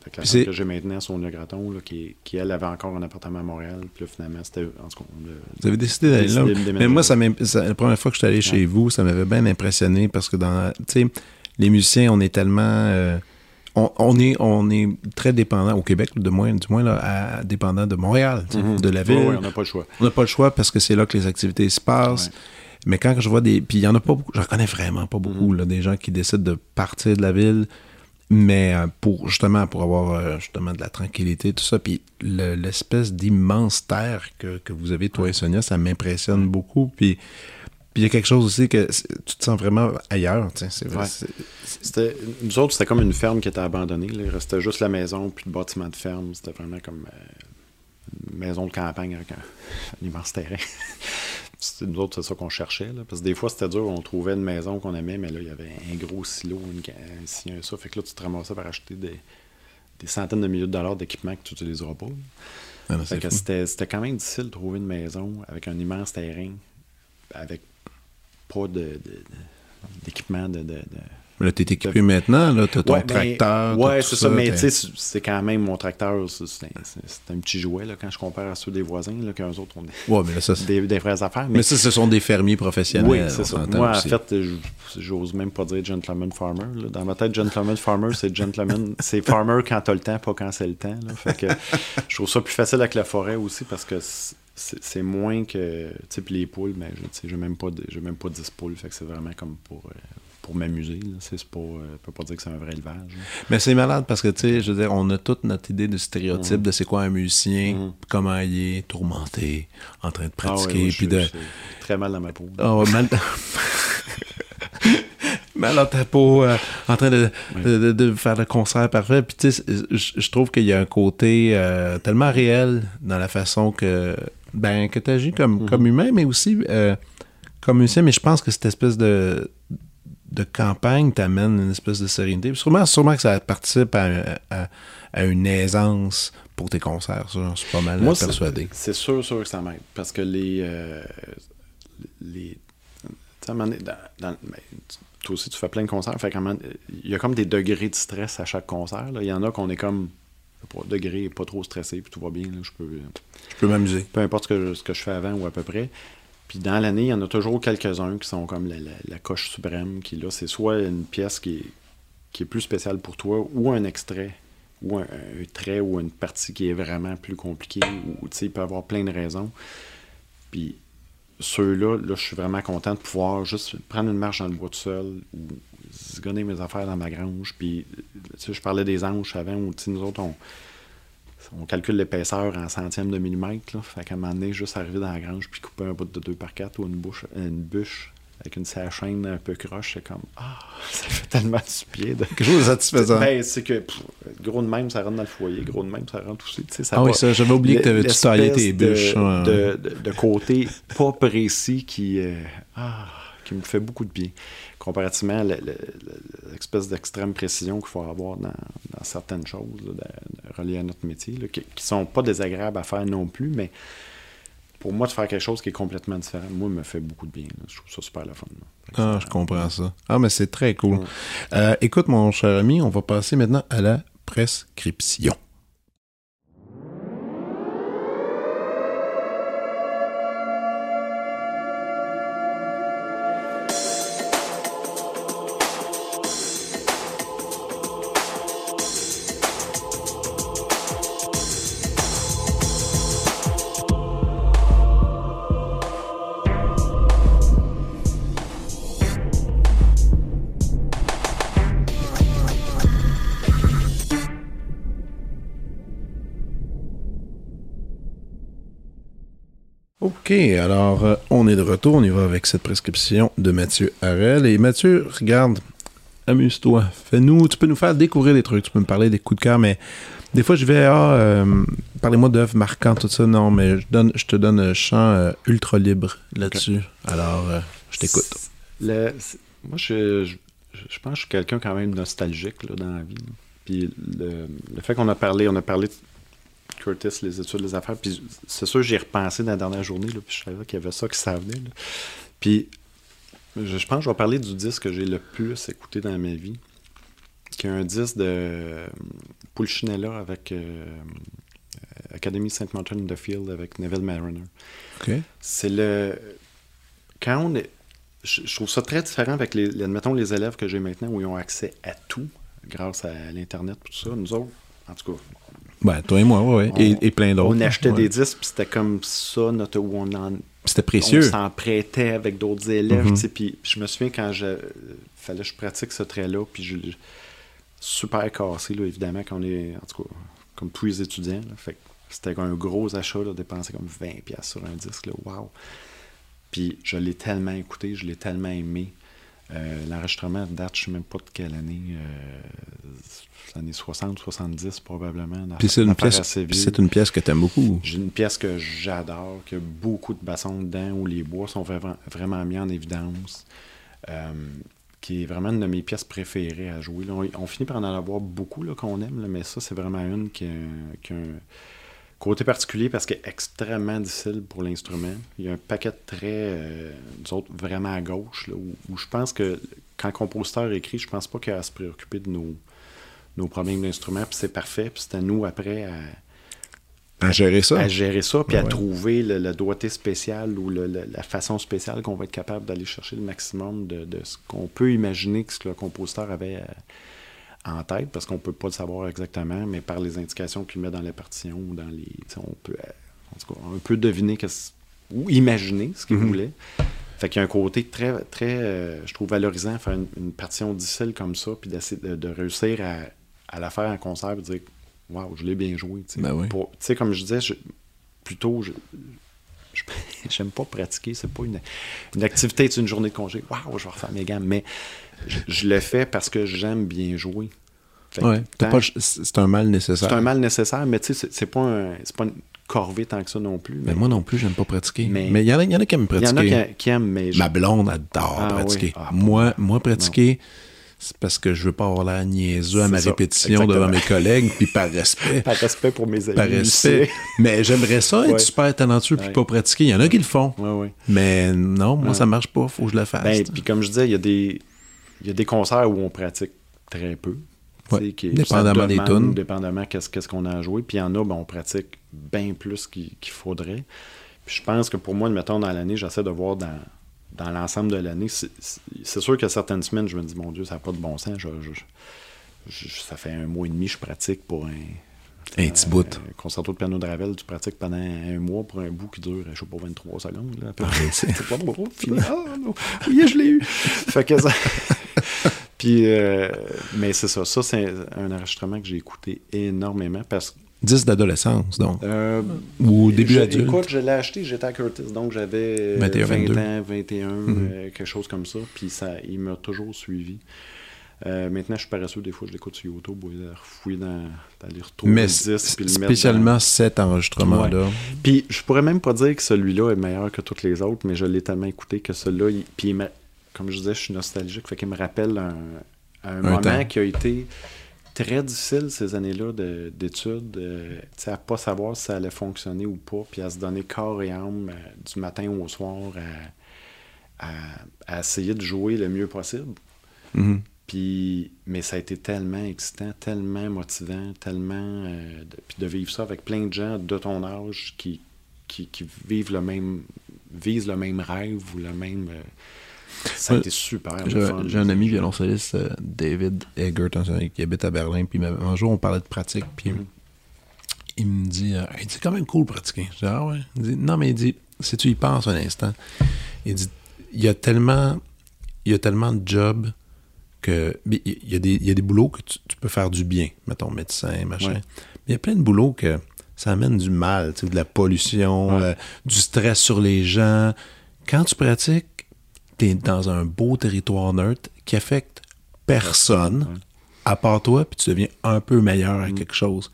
avec la que j'ai maintenant, Sonia Graton, là, qui, qui, elle, avait encore un appartement à Montréal. Puis là, finalement, c'était. En tout cas, a- Vous avez décidé d'aller là. Mais moi, ça la première fois que je suis allé chez vous, ça m'avait bien impressionné parce que dans, tu sais, les musiciens, on est tellement, euh, on, on est, on est très dépendant au Québec, de moins, du moins là, à- dépendant de Montréal, Mhm. de la ville. Ouais, on n'a pas le choix. On n'a pas le choix parce que c'est là que les activités se passent. Ouais. Mais quand je vois des. Puis il n'y en a pas beaucoup. J'en connais vraiment pas beaucoup, Mhm. là, des gens qui décident de partir de la ville, mais euh, pour justement pour avoir euh, justement de la tranquillité, tout ça. Puis le- l'espèce d'immense terre que, que vous avez, toi et Sonia, ça m'impressionne beaucoup. Puis. Puis il y a quelque chose aussi que tu te sens vraiment ailleurs, c'est vrai. Ouais. nous autres, c'était comme une ferme qui était abandonnée. là. Il restait juste la maison puis le bâtiment de ferme. C'était vraiment comme euh, une maison de campagne avec un, <laughs> un immense terrain. <laughs> Nous autres, c'est ça qu'on cherchait. là. Parce que des fois, c'était dur. On trouvait une maison qu'on aimait, mais là, il y avait un gros silo, une, un un ça. Fait que là, tu te ramassais par acheter des, des centaines de milliers de dollars d'équipement que tu n'utiliseras pas. Ah, c'était quand même difficile de trouver une maison avec un immense terrain, avec pas de, d'équipement de- de- Là, t'es équipé maintenant, là, t'as ton Ouais, ben, tracteur. t'as ouais, c'est ça, mais tu sais, c'est- quand même mon tracteur, c'est un, un petit jouet là, quand je compare à ceux des voisins, là, qu'eux autres ont des, Ouais, mais là, ça, des, des vraies affaires. Mais, mais ça, ce sont des fermiers professionnels. oui, c'est ça. Moi, en fait, j'ose même pas dire gentleman farmer. là. Dans ma tête, gentleman farmer, c'est gentleman, <laughs> c'est farmer quand t'as le temps, pas quand c'est le temps. là. Fait que je trouve ça plus facile avec la forêt aussi parce que c'est- moins que. Tu sais, puis les poules, ben, je- j'ai même pas de- j'ai même pas 10 poules. Fait que c'est vraiment comme pour. euh, pour m'amuser, c'est pas, euh, je peux pas dire que c'est un vrai élevage. là. Mais c'est malade parce que, tu sais, je veux dire, on a toute notre idée de stéréotype de c'est quoi un musicien, Mhm. comment il est, tourmenté, en train de Ah ouais, pratiquer, ouais, je puis suis- de... je suis très mal dans ma peau. Ouais, mal... <laughs> mal dans ta peau, euh, en train de, de, de- de faire le concert parfait. Puis, tu sais, je je trouve qu'il y a un côté euh, tellement réel dans la façon que, ben, que tu agis comme, Mhm. comme humain, mais aussi euh, comme musicien. Mais je pense que cette espèce de de campagne t'amène une espèce de sérénité. Sûrement, sûrement que ça participe à, à- à une aisance pour tes concerts. Ça, j'en suis pas mal Moi, persuadé. C'est sûr, sûr que ça m'aide. Parce que les. euh, les dans- dans- ben, toi aussi, tu fais plein de concerts. Fait il y a comme des degrés de stress à chaque concert. là. Il y en a qu'on est comme. Degré, pas trop stressé, puis tout va bien. là, je peux, Je peux m'amuser. peu importe ce que, je, ce que je fais avant ou à peu près. Puis dans l'année, il y en a toujours quelques-uns qui sont comme la, la- la coche suprême, qui là, c'est soit une pièce qui est, qui est plus spéciale pour toi, ou un extrait, ou un, un trait, ou une partie qui est vraiment plus compliquée, ou tu sais, il peut y avoir plein de raisons. Puis ceux-là, là, je suis vraiment content de pouvoir juste prendre une marche dans le bois tout seul, ou zigonner mes affaires dans ma grange. Puis, tu sais, je parlais des anges avant, où tu sais, nous autres, on, on calcule l'épaisseur en centièmes de millimètre. Là. Fait qu'à un moment donné, juste arriver dans la grange puis couper un bout de 2 par 4 ou une, bouche, une bûche avec une chaîne un peu croche, c'est comme Ah, <laughs> ça fait tellement du pied. De... Quelque chose de satisfaisant. Ben, c'est que pff, gros de même, ça rentre dans le foyer, gros de même, ça rentre aussi. Tu sais, ça ah oui, ça, j'avais oublié que t'avais tout taillé tes de- bûches. ouais. De, de, de côté pas précis qui, euh, ah, qui me fait beaucoup de bien. Comparativement à l'espèce d'extrême précision qu'il faut avoir dans, dans certaines choses là, de- de- reliées à notre métier, là, qui, qui sont pas désagréables à faire non plus, mais pour moi, de faire quelque chose qui est complètement différent, moi, me fait beaucoup de bien. là. Je trouve ça super le fun. Ah, je comprends ça. Ah, mais c'est très cool. Ouais. Euh, écoute, mon cher ami, on va passer maintenant à la prescription. OK, alors euh, on est de retour, on y va avec cette prescription de Mathieu Harel. Et Mathieu, regarde, amuse-toi, fais-nous, tu peux nous faire découvrir des trucs, tu peux me parler des coups de cœur, mais des fois je vais, ah, euh, parlez-moi d'œuvres marquantes, tout ça, non, mais je, donne, je te donne un champ euh, ultra libre là-dessus. Alors, je t'écoute. Le- moi, je, je, je pense que je suis quelqu'un quand même nostalgique là, dans la vie. là. Puis le, le fait qu'on a parlé, on a parlé Curtis, les études, les affaires, puis c'est sûr, j'y ai repensé dans la dernière journée, là, puis je savais qu'il y avait ça qui s'en venait. là. Puis je, je pense que je vais parler du disque que j'ai le plus écouté dans ma vie, qui est un disque de euh, Pulcinella avec euh, euh, Academy St. Martin in the Field avec Neville Mariner. OK. C'est le. Quand on est. Je, je trouve ça très différent avec les, les- admettons, les élèves que j'ai maintenant où ils ont accès à tout grâce à l'Internet, tout ça. Nous autres, en tout cas, Ben, toi et moi, ouais, ouais. Et, plein d'autres. on achetait ouais. des disques, puis c'était comme ça, notre, où on en, C'était on s'en prêtait avec d'autres élèves. Mhm. Puis je me souviens quand je fallait que je pratique ce trait-là, puis je super cassé, là, évidemment, quand on est, en tout cas, comme tous les étudiants. là. fait c'était un gros achat, là, dépenser comme 20$ piastres sur un disque. Là, wow! Puis je l'ai tellement écouté, je l'ai tellement aimé. Euh, L'enregistrement date, je ne sais même pas de quelle année, euh, années 60, 70 probablement. Puis c'est une, pièce, une pièce que t'aimes beaucoup. J'ai une pièce que j'adore, qui a beaucoup de bassons dedans, où les bois sont vraiment, vraiment mis en évidence, euh, qui est vraiment une de mes pièces préférées à jouer. là. On, on finit par en avoir beaucoup qu'on aime, là, mais ça, c'est vraiment une qui a, qui a un côté particulier parce qu'elle est extrêmement difficile pour l'instrument. Il y a un paquet de traits, euh, nous autres, vraiment à gauche, là, où, où je pense que quand le compositeur écrit, je pense pas qu'il a à se préoccuper de nos, nos problèmes d'instrument, puis c'est parfait, puis c'est à nous après à À gérer ça. à gérer ça, puis à trouver le, le doigté spécial ou le- le- la façon spéciale qu'on va être capable d'aller chercher le maximum de, de ce qu'on peut imaginer que ce que le compositeur avait en tête, parce qu'on peut pas le savoir exactement, mais par les indications qu'il met dans la partition, ou dans les, on peut en tout cas, un peu deviner ou imaginer ce qu'il Mhm. voulait. Fait qu'il y a un côté très, très euh, je trouve, valorisant à faire une, une partition difficile comme ça, puis d'essayer de, de réussir à, à la faire en concert et dire Waouh, je l'ai bien joué. tu sais. Ben oui. Sais, comme je disais, je- plutôt, je- je- <laughs> j'aime pas pratiquer, c'est pas une, une activité, c'est une journée de congé. Waouh, je vais refaire mes gammes. Mais je, je le fais parce que j'aime bien que Ouais. C'est un mal nécessaire. c'est un mal nécessaire, mais tu sais, c'est- pas, un- pas une corvée tant que ça non plus. Mais moi non plus, j'aime pas pratiquer. Mais- il y, en a- y en a qui aiment il y en pratiquer. a qui, qui aiment, mais je- Ma blonde adore Ah pratiquer. oui. Ah, moi, moi, pratiquer, c'est parce que je veux pas avoir l'air niaiseux à ma ça, répétition devant mes collègues, puis par respect. <laughs> par respect pour mes amis. par respect. Mais j'aimerais ça être Ouais. super talentueux puis Ouais. pas pratiquer. Il y en a qui le font. Mais non, moi, ça marche pas. Faut que je le fasse. Ben, puis comme je disais, il y a des il y a des concerts où on pratique très peu. Ouais. qui- Dépendamment des tunes. Dépendamment qu'est-ce qu'on a à jouer. Puis il y en a, ben, on pratique bien plus qu'il faudrait. Puis je pense que pour moi, mettons, dans l'année, j'essaie de voir dans, dans l'ensemble de l'année. C'est sûr que certaines semaines, je me dis, mon Dieu, ça n'a pas de bon sens. Je- je- je- ça fait un mois et demi que je pratique pour un, Un petit bout. un concerto de piano de Ravel, tu pratiques pendant un mois pour un bout qui dure, je sais pas, 23 secondes. Là, près. c'est- <laughs> C'est pas bon, <laughs> fini. Ah, non. Oui, je l'ai eu. Fait que ça. <laughs> <laughs> Puis, euh, mais c'est ça. Ça, c'est un enregistrement que j'ai écouté énormément parce que. 10 d'adolescence, donc. euh, Ou début je- adulte. Écoute, je l'ai acheté, j'étais à Curtis, donc j'avais 21, 20 22. ans, 21, Mhm. euh, quelque chose comme ça. Puis ça, il m'a toujours suivi. Euh, maintenant, je suis paresseux, des fois, je l'écoute sur YouTube, ou refouiller dans, dans les retours Mais de disques, puis le mettre dans- spécialement cet enregistrement-là. puis je pourrais même pas dire que celui-là est meilleur que tous les autres, mais je l'ai tellement écouté que celui-là, il- puis il me- comme je disais, je suis nostalgique, fait qu'il me rappelle un, un moment temps. qui a été très difficile ces années-là de- d'études, euh, tu sais, à pas savoir si ça allait fonctionner ou pas, puis à se donner corps et âme euh, du matin au soir à, à- à essayer de jouer le mieux possible. Mhm. Puis, mais ça a été tellement excitant, tellement motivant, tellement. euh, de, puis de vivre ça avec plein de gens de ton âge qui, qui, qui vivent le même. visent le même rêve ou le même. Euh, ça a Ouais. été super. J'ai un ami violoncelliste, euh, David Eggert, qui habite à Berlin. Puis un jour, on parlait de pratique. Puis Mhm. il me dit euh, Hey, C'est quand même cool pratiquer. Je dis Ah ouais. Il dit Non, mais il dit Si tu y penses un instant, il dit Il y a tellement, il y a tellement de jobs que. Il y, a des, il y a des boulots que tu, tu peux faire du bien. Mettons médecin, machin. Ouais. Mais il y a plein de boulots que ça amène du mal, de la pollution, Ouais. euh, du stress sur les gens. Quand tu pratiques, tu es dans un beau territoire neutre qui affecte personne, Ouais. à part toi, puis tu deviens un peu meilleur à quelque chose.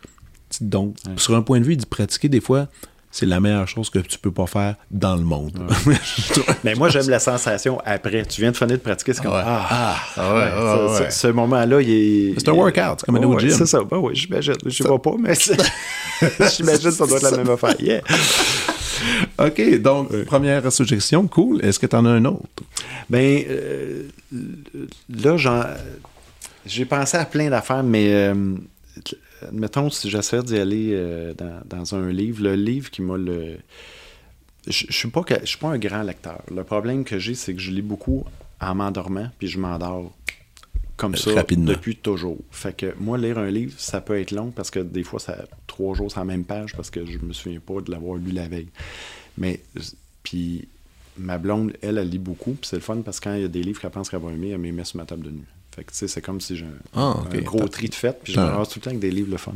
Donc, Ouais. sur un point de vue, de pratiquer, des fois, c'est la meilleure chose que tu peux pas faire dans le monde. <laughs> Mais moi, j'aime la sensation après. Tu viens de finir de pratiquer, c'est comme Ouais. Ah, Ah, ouais, ça- ouais, ça-. Ce moment-là, il est. C'est un workout, c'est comme aller au Ouais, gym. C'est ça, ben oui, j'imagine. Je ne vois pas, mais <laughs> <laughs> j'imagine que ça doit être la même affaire. Yeah. <laughs> OK, donc, première suggestion, cool. Est-ce que tu en as un autre? Ben, euh, là, j'ai pensé à plein d'affaires, mais euh, admettons, si j'essaie d'y aller euh, dans, dans un livre, le livre qui m'a le. Je je suis pas pas un grand lecteur. Le problème que j'ai, c'est que je lis beaucoup en m'endormant, puis je m'endors comme ça Rapidement. depuis toujours. Fait que moi, lire un livre, ça peut être long parce que des fois, ça trois jours sur la même page parce que je me souviens pas de l'avoir lu la veille. Mais, puis ma blonde, elle, elle lit beaucoup, puis c'est le fun parce que quand il y a des livres qu'elle pense qu'elle va aimer, elle me met sur ma table de nuit. Fait que, tu sais, c'est comme si j'ai un, Ah, un gros tri de fête, puis je me Ah. ramasse tout le temps avec des livres le fun.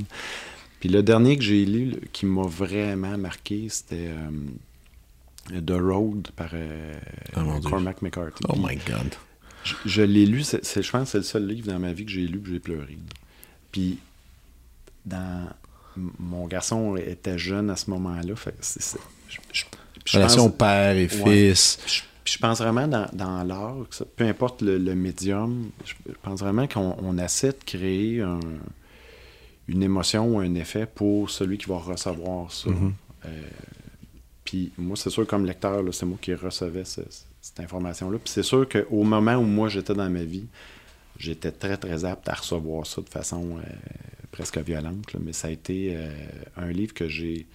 Puis le dernier que j'ai lu, qui m'a vraiment marqué, c'était euh, The Road par euh, Oh, Dieu. Cormac McCarthy. Oh my God. Je, je l'ai lu, c'est, je pense que c'est le seul livre dans ma vie que j'ai lu que j'ai pleuré. Puis, dans, mon garçon était jeune à ce moment-là. Fait que c'est, c'est- je, je- je Relation pense- père et Ouais. fils. je, je pense vraiment dans, dans l'art, ça- peu importe le, le médium, je, pense vraiment qu'on on essaie de créer un- une émotion ou un effet pour celui qui va recevoir ça. Mhm. Euh, puis moi, c'est sûr, comme lecteur, là, c'est moi qui recevais ce- cette information-là. Puis c'est sûr qu'au moment où moi j'étais dans ma vie, j'étais très, très apte à recevoir ça de façon euh, presque violente. là. Mais ça a été euh, un livre que j'ai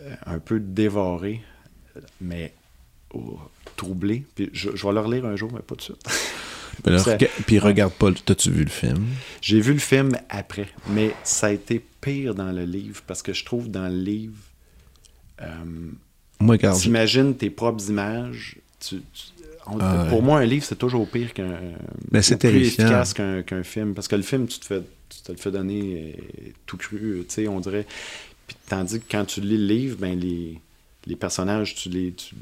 euh, un peu dévoré, mais oh, troublé. Puis je, je vais le relire un jour, mais pas tout de suite. <laughs> Ça- puis regarde pas, t'as-tu vu le film? J'ai vu le film après, mais ça a été pire dans le livre parce que je trouve dans le livre, euh, Moi, regarde, t'imagines tes propres images. tu- tu- on- Ah. Pour moi, un livre, c'est toujours pire qu'un. Mais c'est terrifiant. efficace qu'un film. Parce que le film, tu te, fais, tu te le fais donner euh, tout cru, tu sais, on dirait. Puis, tandis que quand tu lis le livre, ben, les, les personnages, tu les. Tu,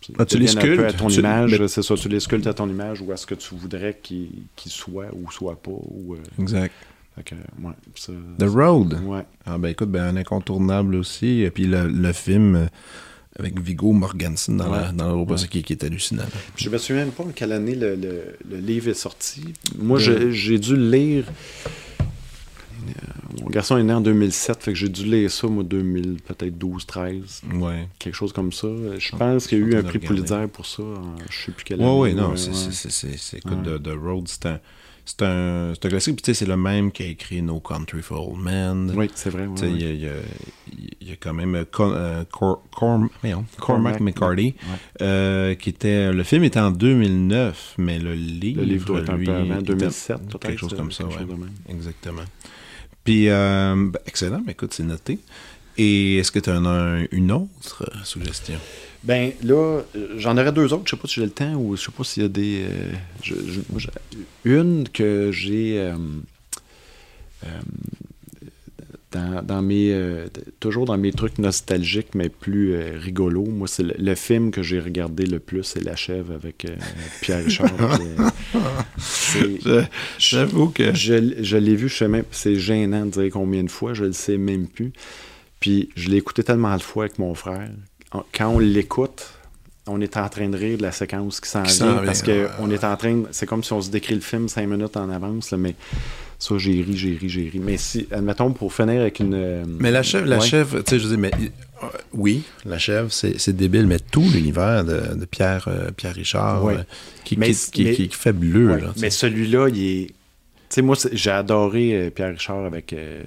tu Ah, tu les peu à sculptes. ton Tu- image, mais- c'est ça, tu les sculptes à ton image ou à ce que tu voudrais qu'ils qu'ils soient ou soient pas. Ou, euh, exact. fait que, ouais, ça- The Road. Ouais. Ah ben écoute, ben un incontournable aussi. Et puis le, le film avec Viggo Mortensen dans, la, Ouais. dans le rôle, Ouais. qui, qui est hallucinant. Je me souviens même pas en quelle année le, le- le livre est sorti. Moi, j'ai- j'ai dû le lire. Euh, Mon garçon est né en 2007, fait que j'ai dû lire ça, moi, 2000, peut-être 12, 13, Ouais. quelque chose comme ça. Je pense qu'il y a eu un prix. Pulitzer pour ça. je sais plus quelle Ouais, année. ouais, non, ouais, c'est, c'est, c'est, c'est, c'est- écoute, Ouais. The, The Road, c'est un, c'est un, c'est un classique. Puis tu sais, c'est le même qui a écrit No Country for Old Men. Oui, c'est vrai. il y, a, il y y a quand même euh, Con- euh, Cor- Corm- voyons, Cormac, Cormac, McCarty, euh, qui était. Le film était en 2009, mais le livre. Le livre doit être un lui, peu avant, était- 2007, peut-être. Quelque chose comme ça, quelque ouais. chose de même. Exactement. Puis, euh, ben, excellent, mais écoute, c'est noté. Et est-ce que tu en as un- une autre euh, suggestion? Ben là, euh, j'en aurais deux autres. Je sais pas si j'ai le temps ou je sais pas s'il y a des. euh, je- je- moi, j'ai- une que j'ai euh, euh, dans, dans mes toujours dans mes trucs nostalgiques mais plus rigolos. Moi, c'est le, le film que j'ai regardé le plus, c'est La Chèvre avec Pierre Richard. <laughs> J'avoue que. je, je l'ai vu, je sais même, c'est gênant de dire combien de fois, je le sais même plus. Puis je l'ai écouté tellement de fois avec mon frère. En- Quand on l'écoute, on est en train de rire de la séquence qui s'en vient parce que ouais, on est en train, c'est comme si on se décrit le film cinq minutes en avance, là, mais ça j'ai ri, j'ai ri, j'ai ri. Mais si, admettons pour finir avec une. euh, Mais la chèvre, la chèvre, tu sais, je veux dire, mais euh, oui, la chèvre, c'est débile, mais tout l'univers de, de Pierre, euh, Pierre Richard, euh, qui, Mais- qui, qui- mais- qui est fabuleux, là, mais celui-là, il est. Tu sais, moi, j'ai adoré euh, Pierre Richard avec euh,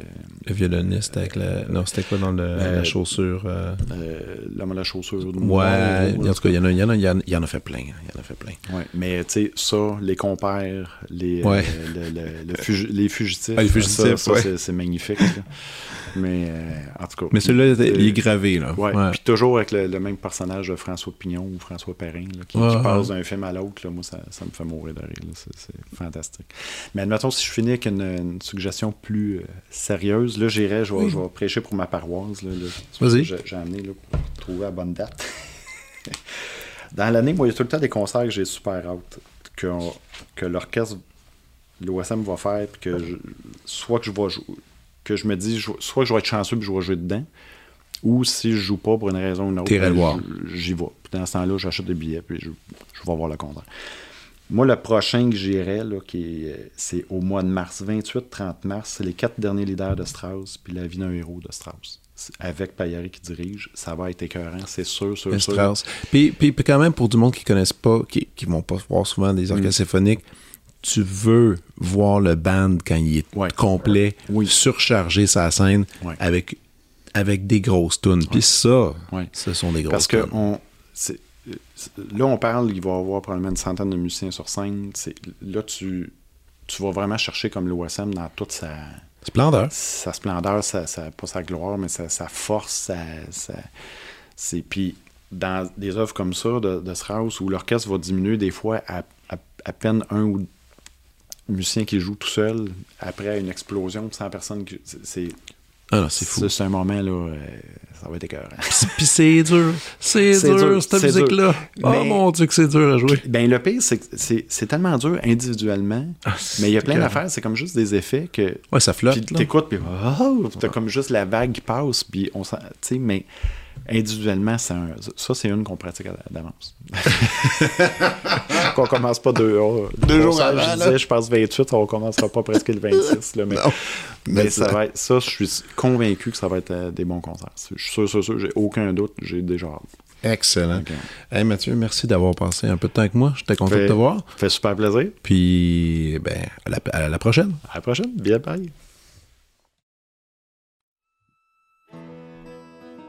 le violoniste avec la. Non, c'était quoi dans le, Euh, la chaussure? L'homme à la chaussure. Ouais, en tout cas, il y en a, y en a, il y en a, il y en a fait plein. Il y en a fait plein. Ouais, mais tu sais, ça, les compères, les, Ouais. le- le- le fugi- les fugitifs, Ah, les fugitifs, ça, ouais. c'est magnifique. Mais euh, en tout cas. Mais celui-là, euh, il est gravé, là. Ouais, puis toujours avec le, le même personnage de François Pignon ou François Perrin, là, qui, passe d'un film à l'autre, moi, ça, ça me fait mourir de rire. C'est, fantastique. Mais admettons, si je finis avec une, une suggestion plus euh, sérieuse, là, j'irai, je vais, Oui. je vais prêcher pour ma paroisse. Là, là. Vas-y. J'ai, amené là, pour trouver la bonne date. <laughs> Dans l'année, moi, il y a tout le temps des concerts que j'ai super hâte, que, que l'orchestre, l'OSM va faire, puis que je- soit que je vais jou- que je me dis, je- soit que je vais être chanceux puis je vais jouer dedans, ou si je joue pas pour une raison ou une autre, ben, j'y vais. Puis dans ce temps-là, j'achète des billets puis je, je vais voir le concert. Moi, le prochain que j'irai, est- c'est au mois de mars, 28-30 mars, c'est les quatre derniers leaders de Strauss, puis la vie d'un héros de Strauss. Avec Payari qui dirige, ça va être écœurant, c'est sûr, sûr, sûr. Strauss. Puis, puis, puis quand même, pour du monde qui connaissent pas, qui, qui vont pas voir souvent des orchestres Mm. symphoniques, tu veux voir le band quand il est Ouais. complet, Oui. surchargé sa scène Ouais. avec, avec des grosses tunes. Puis ça, ce sont des grosses Parce que tunes. on, c'est- là, on parle, il va y avoir probablement une centaine de musiciens sur scène. C'est- Là, tu, tu vas vraiment chercher comme l'OSM dans toute sa, Splendeur. sa splendeur, sa, sa- pas sa gloire, mais sa, sa force. Sa, sa- c'est, puis dans des œuvres comme ça de, de Strauss, où l'orchestre va diminuer des fois à, à- à peine un ou musicien qui joue tout seul après une explosion, 100 personnes. c'est, Ah c'est fou. c'est un moment, là, euh, ça va être écœurant. Puis c'est dur. C'est dur, dur, cette musique-là. Oh Mais- mon Dieu, que c'est dur à jouer. Ben, le pire, c'est que c'est, tellement dur individuellement, mais il y a plein d'affaires, c'est comme juste des effets que. Ouais, ça flotte. Puis t'écoutes, puis oh, t'as comme juste la vague qui passe, puis on s'en. Tu sais, mais individuellement, un- ça, c'est une qu'on pratique d'avance. <laughs> qu'on commence pas deux, oh, Deux jours avant, Je là. disais, je passe 28, on commencera pas presque le 26. Là, mais, Non. mais Mais ça, ça- va être, ça, je suis convaincu que ça va être euh, des bons concerts. Je suis sûr, sûr, sûr, j'ai aucun doute, j'ai déjà hâte. Excellent. Hey, Mathieu, merci d'avoir passé un peu de temps avec moi. J'étais content Fait- de te voir. Fait super plaisir. Puis, ben, à la, à la prochaine. À la prochaine. Bien bye.